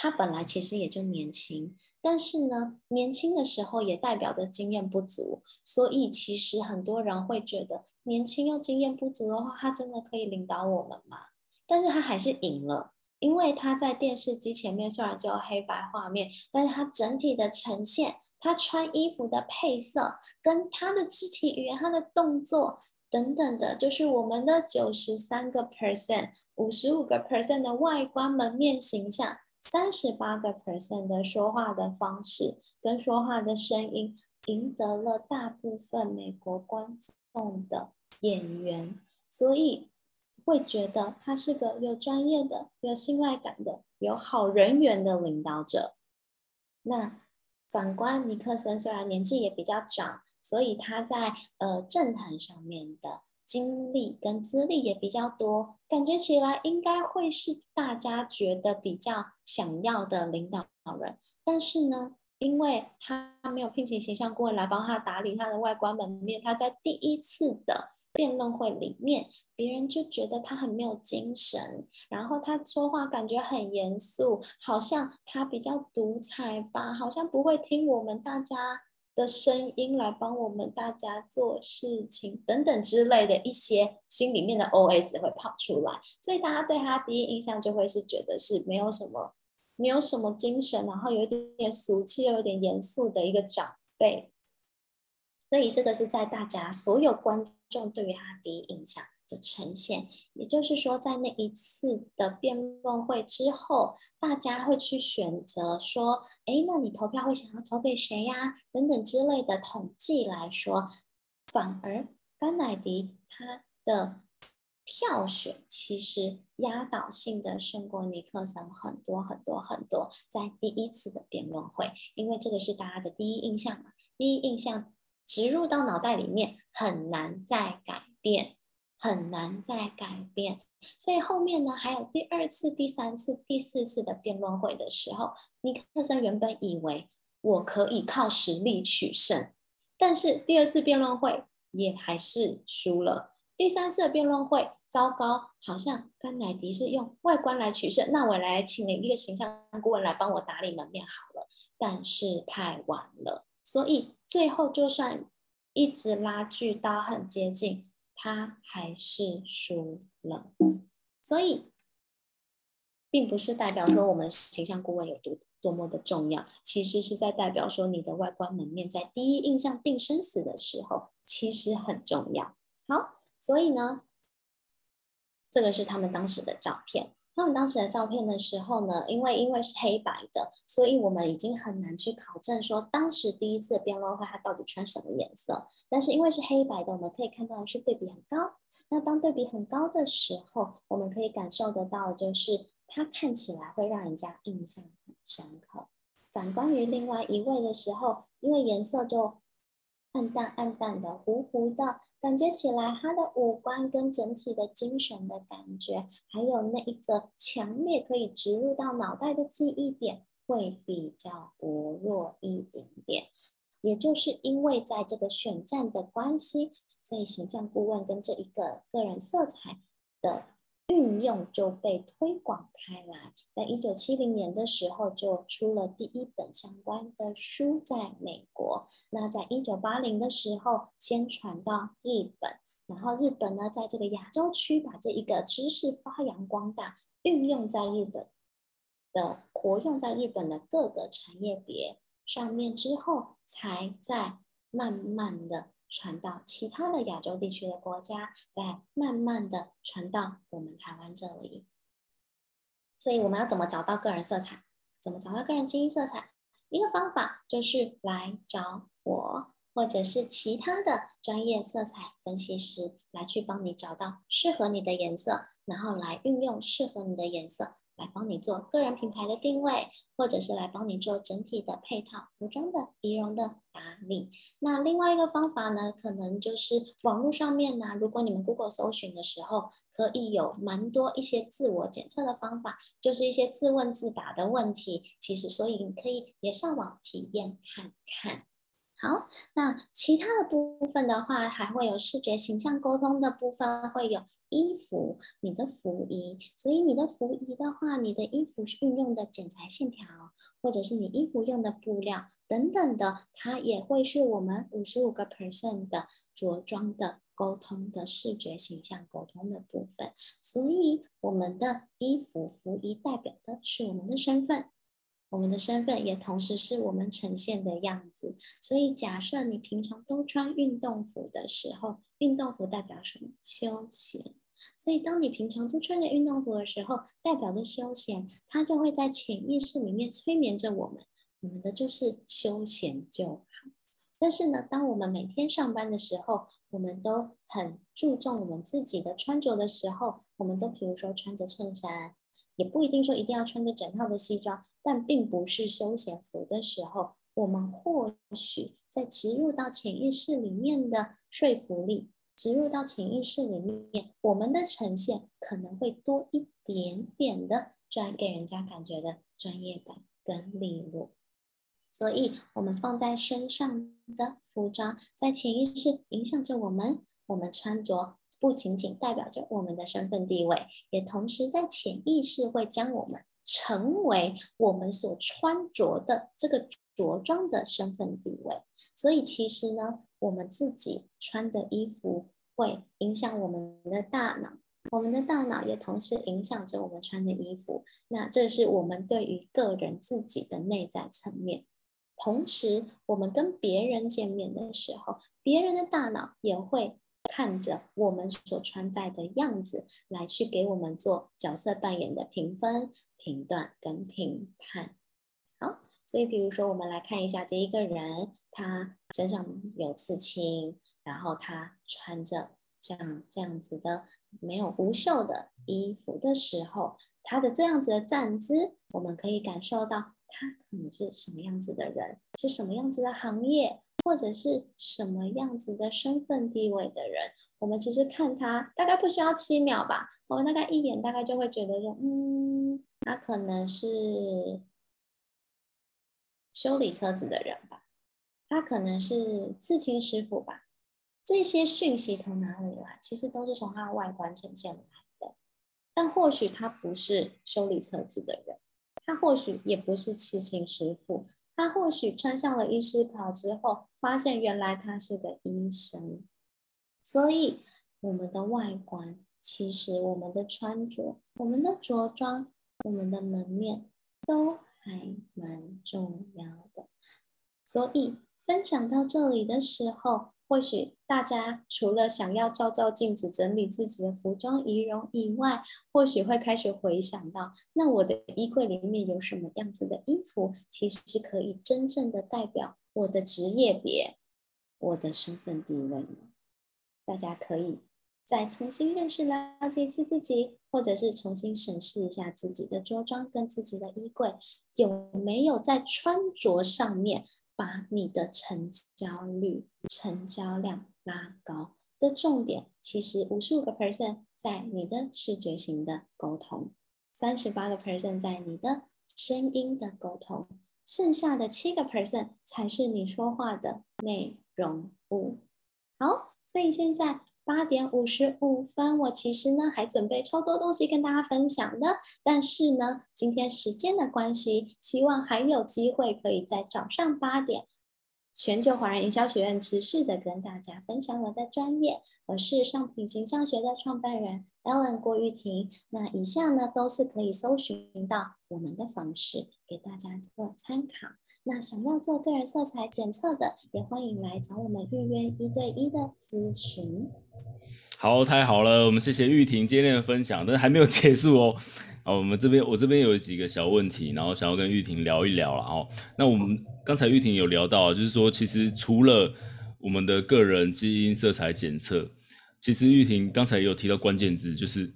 S2: 他本来其实也就年轻，但是呢，年轻的时候也代表着经验不足。所以其实很多人会觉得，年轻又经验不足的话，他真的可以领导我们吗？但是他还是赢了。因为他在电视机前面虽然只有黑白画面，但是他整体的呈现，他穿衣服的配色，跟他的肢体语言、他的动作等等的，就是我们的九十三个 percent、五十五个 percent 的外观门面形象，三十八个 percent 的说话的方式跟说话的声音，赢得了大部分美国观众的眼缘，所以。会觉得他是个有专业的、有信赖感的、有好人缘的领导者。那反观尼克森，虽然年纪也比较长，所以他在呃政坛上面的经历跟资历也比较多，感觉起来应该会是大家觉得比较想要的领导人。但是呢，因为他没有聘请形象顾问来帮他打理他的外观门面，他在第一次的。辩论会里面，别人就觉得他很没有精神，然后他说话感觉很严肃，好像他比较独裁吧，好像不会听我们大家的声音来帮我们大家做事情等等之类的一些心里面的 OS 会跑出来，所以大家对他第一印象就会是觉得是没有什么，没有什么精神，然后有一点点俗气又有点严肃的一个长辈。所以这个是在大家所有观众对于他第一印象的呈现，也就是说，在那一次的辩论会之后，大家会去选择说，哎，那你投票会想要投给谁呀？等等之类的统计来说，反而甘乃迪他的票选其实压倒性的胜过尼克森很多很多很多，在第一次的辩论会，因为这个是大家的第一印象嘛，第一印象。植入到脑袋里面很难再改变，很难再改变。所以后面呢，还有第二次、第三次、第四次的辩论会的时候，尼克森原本以为我可以靠实力取胜，但是第二次辩论会也还是输了。第三次的辩论会，糟糕，好像甘乃迪是用外观来取胜，那我来请了一个形象顾问来帮我打理门面好了，但是太晚了。所以最后，就算一直拉锯到很接近，他还是输了。所以，并不是代表说我们形象顾问有多多么的重要，其实是在代表说你的外观门面在第一印象定生死的时候，其实很重要。好，所以呢，这个是他们当时的照片。他们当时的照片的时候呢，因为因为是黑白的，所以我们已经很难去考证说当时第一次辩论会他到底穿什么颜色。但是因为是黑白的，我们可以看到的是对比很高。那当对比很高的时候，我们可以感受得到，就是它看起来会让人家印象很深刻。反观于另外一位的时候，因为颜色就。暗淡暗淡的，糊糊的，感觉起来他的五官跟整体的精神的感觉，还有那一个强烈可以植入到脑袋的记忆点，会比较薄弱一点点。也就是因为在这个选战的关系，所以形象顾问跟这一个个人色彩的。运用就被推广开来，在一九七零年的时候就出了第一本相关的书，在美国。那在一九八零的时候，先传到日本，然后日本呢，在这个亚洲区把这一个知识发扬光大，运用在日本的活用在日本的各个产业别上面之后，才在慢慢的。传到其他的亚洲地区的国家，再慢慢的传到我们台湾这里。所以我们要怎么找到个人色彩？怎么找到个人基因色彩？一个方法就是来找我，或者是其他的专业色彩分析师来去帮你找到适合你的颜色，然后来运用适合你的颜色。来帮你做个人品牌的定位，或者是来帮你做整体的配套服装的仪容的打理。那另外一个方法呢，可能就是网络上面呢，如果你们 Google 搜寻的时候，可以有蛮多一些自我检测的方法，就是一些自问自答的问题。其实，所以你可以也上网体验看看。好，那其他的部分的话，还会有视觉形象沟通的部分，会有衣服，你的服仪。所以你的服仪的话，你的衣服运用的剪裁线条，或者是你衣服用的布料等等的，它也会是我们五十五个 percent 的着装的沟通的视觉形象沟通的部分。所以我们的衣服服仪代表的是我们的身份。我们的身份也同时是我们呈现的样子，所以假设你平常都穿运动服的时候，运动服代表什么？休闲。所以当你平常都穿着运动服的时候，代表着休闲，它就会在潜意识里面催眠着我们，我们的就是休闲就好。但是呢，当我们每天上班的时候，我们都很注重我们自己的穿着的时候，我们都比如说穿着衬衫。也不一定说一定要穿着整套的西装，但并不是休闲服的时候，我们或许在植入到潜意识里面的说服力，植入到潜意识里面，我们的呈现可能会多一点点的专给人家感觉的专业感跟利落。所以，我们放在身上的服装，在潜意识影响着我们，我们穿着。不仅仅代表着我们的身份地位，也同时在潜意识会将我们成为我们所穿着的这个着装的身份地位。所以其实呢，我们自己穿的衣服会影响我们的大脑，我们的大脑也同时影响着我们穿的衣服。那这是我们对于个人自己的内在层面。同时，我们跟别人见面的时候，别人的大脑也会。看着我们所穿戴的样子，来去给我们做角色扮演的评分、评断跟评判。好，所以比如说，我们来看一下这一个人，他身上有刺青，然后他穿着像这样子的没有无袖的衣服的时候，他的这样子的站姿，我们可以感受到他可能是什么样子的人，是什么样子的行业。或者是什么样子的身份地位的人，我们其实看他大概不需要七秒吧，我们大概一眼大概就会觉得说，嗯，他可能是修理车子的人吧，他可能是刺青师傅吧。这些讯息从哪里来？其实都是从他的外观呈现来的。但或许他不是修理车子的人，他或许也不是刺青师傅。他或许穿上了医师袍之后，发现原来他是个医生。所以，我们的外观，其实我们的穿着、我们的着装、我们的门面，都还蛮重要的。所以，分享到这里的时候。或许大家除了想要照照镜子、整理自己的服装仪容以外，或许会开始回想到，那我的衣柜里面有什么样子的衣服，其实是可以真正的代表我的职业别、我的身份地位呢？大家可以再重新认识、了解一次自己，或者是重新审视一下自己的着装跟自己的衣柜，有没有在穿着上面。把你的成交率、成交量拉高的重点，其实五十五个 percent 在你的视觉型的沟通，三十八个 percent 在你的声音的沟通，剩下的七个 percent 才是你说话的内容物。好，所以现在。八点五十五分，我其实呢还准备超多东西跟大家分享的，但是呢，今天时间的关系，希望还有机会可以在早上八点。全球华人营销学院持续的跟大家分享我的专业，我是上品形象学的创办人 Ellen 郭玉婷。那以下呢都是可以搜寻到我们的方式，给大家做参考。那想要做个人色彩检测的，也欢迎来找我们预约一对一的咨询。
S1: 好，太好了，我们谢谢玉婷今天的分享，但是还没有结束哦。好，我们这边我这边有几个小问题，然后想要跟玉婷聊一聊了哦。那我们刚才玉婷有聊到，就是说其实除了我们的个人基因色彩检测，其实玉婷刚才也有提到关键字，就是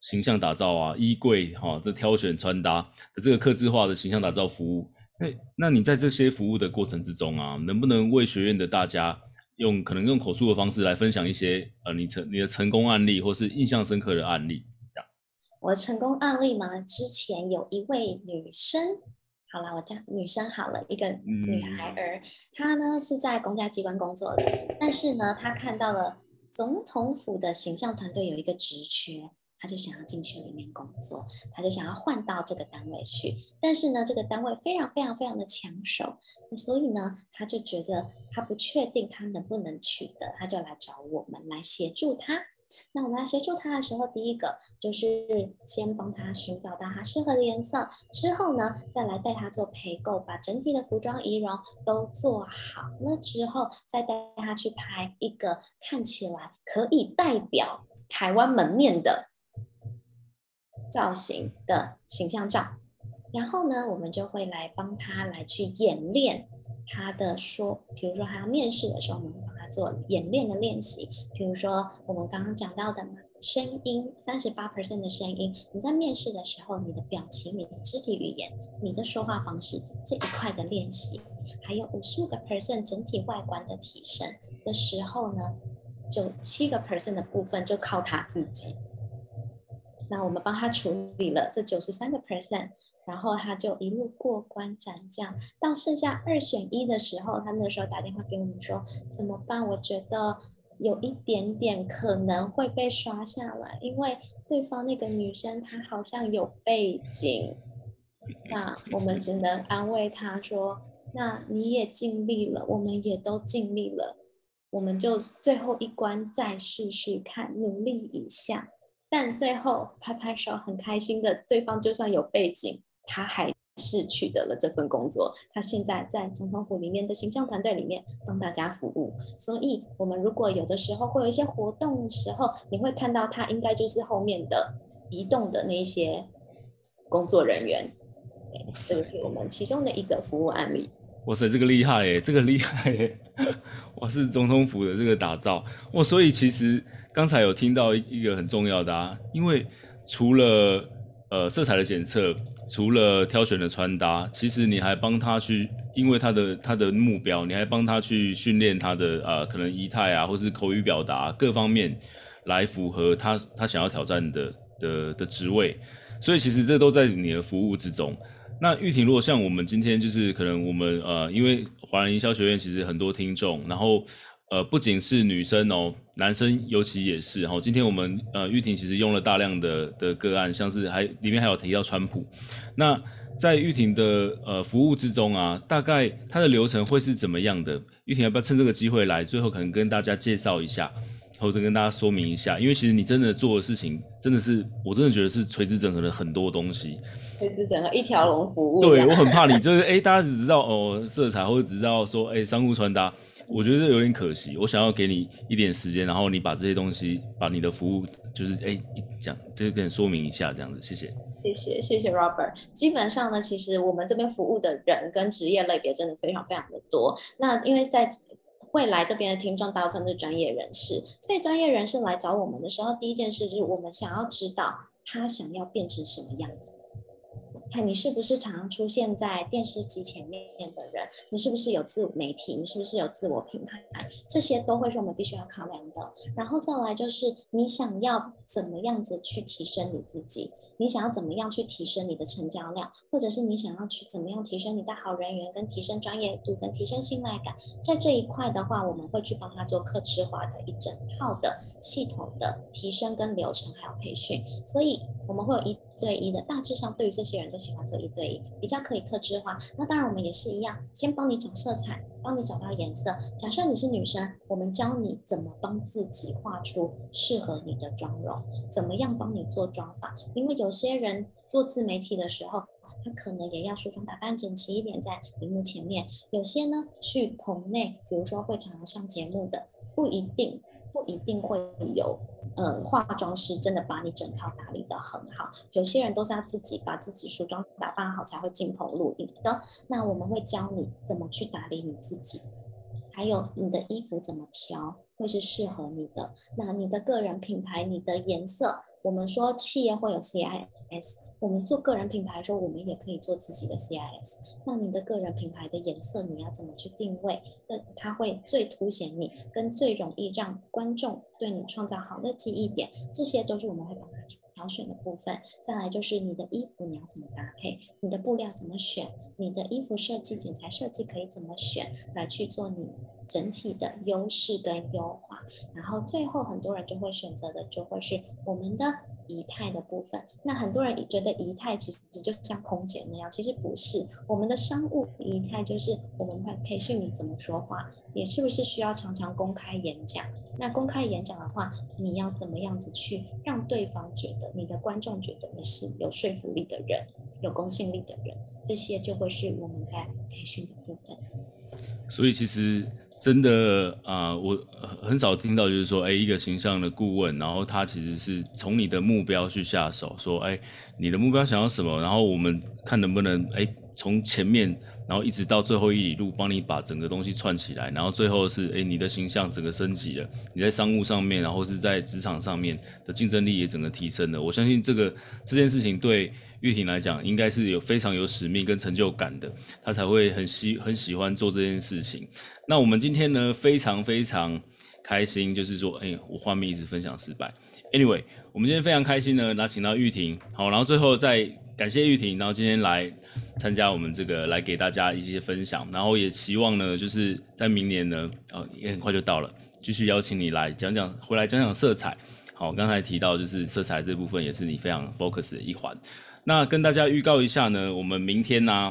S1: 形象打造啊，衣柜哈、哦，这挑选穿搭的这个客制化的形象打造服务。那那你在这些服务的过程之中啊，能不能为学院的大家用可能用口述的方式来分享一些呃你成你的成功案例，或是印象深刻的案例？
S2: 我成功案例嘛，之前有一位女生，好了，我叫女生好了，一个女孩儿，嗯、她呢是在公家机关工作的，但是呢，她看到了总统府的形象团队有一个职缺。他就想要进去里面工作，他就想要换到这个单位去，但是呢，这个单位非常非常非常的抢手，所以呢，他就觉得他不确定他能不能取得，他就来找我们来协助他。那我们来协助他的时候，第一个就是先帮他寻找到他适合的颜色，之后呢，再来带他做陪购，把整体的服装仪容都做好了之后，再带他去拍一个看起来可以代表台湾门面的。造型的形象照，然后呢，我们就会来帮他来去演练他的说，比如说他要面试的时候，我们会帮他做演练的练习。比如说我们刚刚讲到的，声音三十八 percent 的声音，你在面试的时候，你的表情、你的肢体语言、你的说话方式这一块的练习，还有五十五个 percent 整体外观的提升的时候呢，就七个 percent 的部分就靠他自己。那我们帮他处理了这九十三个 percent，然后他就一路过关斩将，到剩下二选一的时候，他那时候打电话给我们说怎么办？我觉得有一点点可能会被刷下来，因为对方那个女生她好像有背景。那我们只能安慰他说：“那你也尽力了，我们也都尽力了，我们就最后一关再试试看，努力一下。”但最后拍拍手，很开心的，对方就算有背景，他还是取得了这份工作。他现在在总统府里面的形象团队里面帮大家服务。所以，我们如果有的时候会有一些活动的时候，你会看到他应该就是后面的移动的那些工作人员。这个是我们其中的一个服务案例。
S1: 哇塞，这个厉害耶！这个厉害耶！哇，是总统府的这个打造哇，所以其实刚才有听到一个很重要的啊，因为除了呃色彩的检测，除了挑选的穿搭，其实你还帮他去，因为他的他的目标，你还帮他去训练他的呃可能仪态啊，或是口语表达各方面来符合他他想要挑战的的的职位，所以其实这都在你的服务之中。那玉婷，如果像我们今天就是可能我们呃，因为华人营销学院其实很多听众，然后呃不仅是女生哦，男生尤其也是哈。今天我们呃玉婷其实用了大量的的个案，像是还里面还有提到川普。那在玉婷的呃服务之中啊，大概它的流程会是怎么样的？玉婷要不要趁这个机会来最后可能跟大家介绍一下？或者跟大家说明一下，因为其实你真的做的事情，真的是我真的觉得是垂直整合了很多东西。
S2: 垂直整合一条龙服务。
S1: 对，我很怕你就是哎、欸，大家只知道哦色彩，或者只知道说哎、欸、商务穿搭，我觉得这有点可惜。我想要给你一点时间，然后你把这些东西，把你的服务就是哎讲，这个跟你说明一下，这样子，谢谢。
S2: 谢谢谢谢 Robert。基本上呢，其实我们这边服务的人跟职业类别真的非常非常的多。那因为在会来这边的听众大部分是专业人士，所以专业人士来找我们的时候，第一件事就是我们想要知道他想要变成什么样子。看你是不是常出现在电视机前面的人，你是不是有自媒体，你是不是有自我品牌，这些都会是我们必须要考量的。然后再来就是你想要怎么样子去提升你自己，你想要怎么样去提升你的成交量，或者是你想要去怎么样提升你的好人缘，跟提升专业度，跟提升信赖感，在这一块的话，我们会去帮他做客制化的一整套的系统的提升跟流程，还有培训，所以我们会有一。对一的，大致上对于这些人都喜欢做一对一，比较可以客制化。那当然我们也是一样，先帮你找色彩，帮你找到颜色。假设你是女生，我们教你怎么帮自己画出适合你的妆容，怎么样帮你做妆发。因为有些人做自媒体的时候，他可能也要梳妆打扮整齐一点在荧幕前面。有些呢去棚内，比如说会常常上节目的，不一定。不一定会有，呃，化妆师真的把你整套打理得很好。有些人都是要自己把自己梳妆打扮好才会镜头录影的。那我们会教你怎么去打理你自己，还有你的衣服怎么调会是适合你的。那你的个人品牌，你的颜色。我们说企业会有 CIS，我们做个人品牌的时候，我们也可以做自己的 CIS。那你的个人品牌的颜色，你要怎么去定位？那它会最凸显你，跟最容易让观众对你创造好的记忆点，这些都是我们会帮他挑选的部分。再来就是你的衣服你要怎么搭配，你的布料怎么选，你的衣服设计、剪裁设计可以怎么选，来去做你。整体的优势跟优化，然后最后很多人就会选择的就会是我们的仪态的部分。那很多人觉得仪态其实就像空姐那样，其实不是。我们的商务仪态就是我们会培训你怎么说话，你是不是需要常常公开演讲？那公开演讲的话，你要怎么样子去让对方觉得你的观众觉得你是有说服力的人，有公信力的人？这些就会是我们在培训的部分。
S1: 所以其实。真的啊、我很少听到，就是说，哎，一个形象的顾问，然后他其实是从你的目标去下手，说，哎，你的目标想要什么，然后我们看能不能，哎，从前面，然后一直到最后一里路，帮你把整个东西串起来，然后最后是，哎，你的形象整个升级了，你在商务上面，然后是在职场上面的竞争力也整个提升了。我相信这个这件事情对。玉婷来讲，应该是有非常有使命跟成就感的，她才会很喜很喜欢做这件事情。那我们今天呢，非常非常开心，就是说，哎，我画面一直分享失败。Anyway，我们今天非常开心呢，那请到玉婷，好，然后最后再感谢玉婷，然后今天来参加我们这个，来给大家一些分享，然后也期望呢，就是在明年呢，哦，也很快就到了，继续邀请你来讲讲，回来讲讲色彩。好，刚才提到就是色彩这部分，也是你非常 focus 的一环。那跟大家预告一下呢，我们明天呢、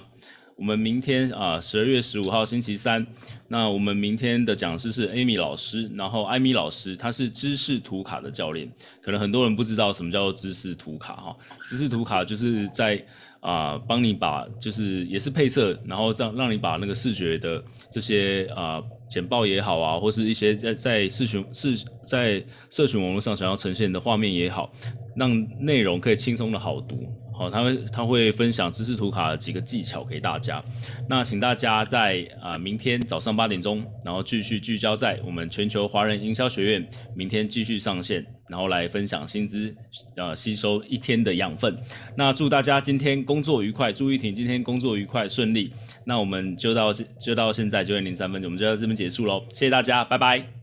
S1: 我们明天啊，十二月十五号星期三，那我们明天的讲师是 Amy 老师，然后艾米老师，他是知识图卡的教练，可能很多人不知道什么叫做知识图卡哈，知识图卡就是在啊帮你把就是也是配色，然后这样让你把那个视觉的这些啊简报也好啊，或是一些在在视讯视在社群网络上想要呈现的画面也好，让内容可以轻松的好读。好，他会他会分享知识图卡的几个技巧给大家。那请大家在啊、明天早上八点钟，然后继续聚焦在我们全球华人营销学院，明天继续上线，然后来分享新知，呃吸收一天的养分。那祝大家今天工作愉快，祝玉婷今天工作愉快顺利。那我们就到就到现在九点零三分，我们就到这边结束喽，谢谢大家，拜拜。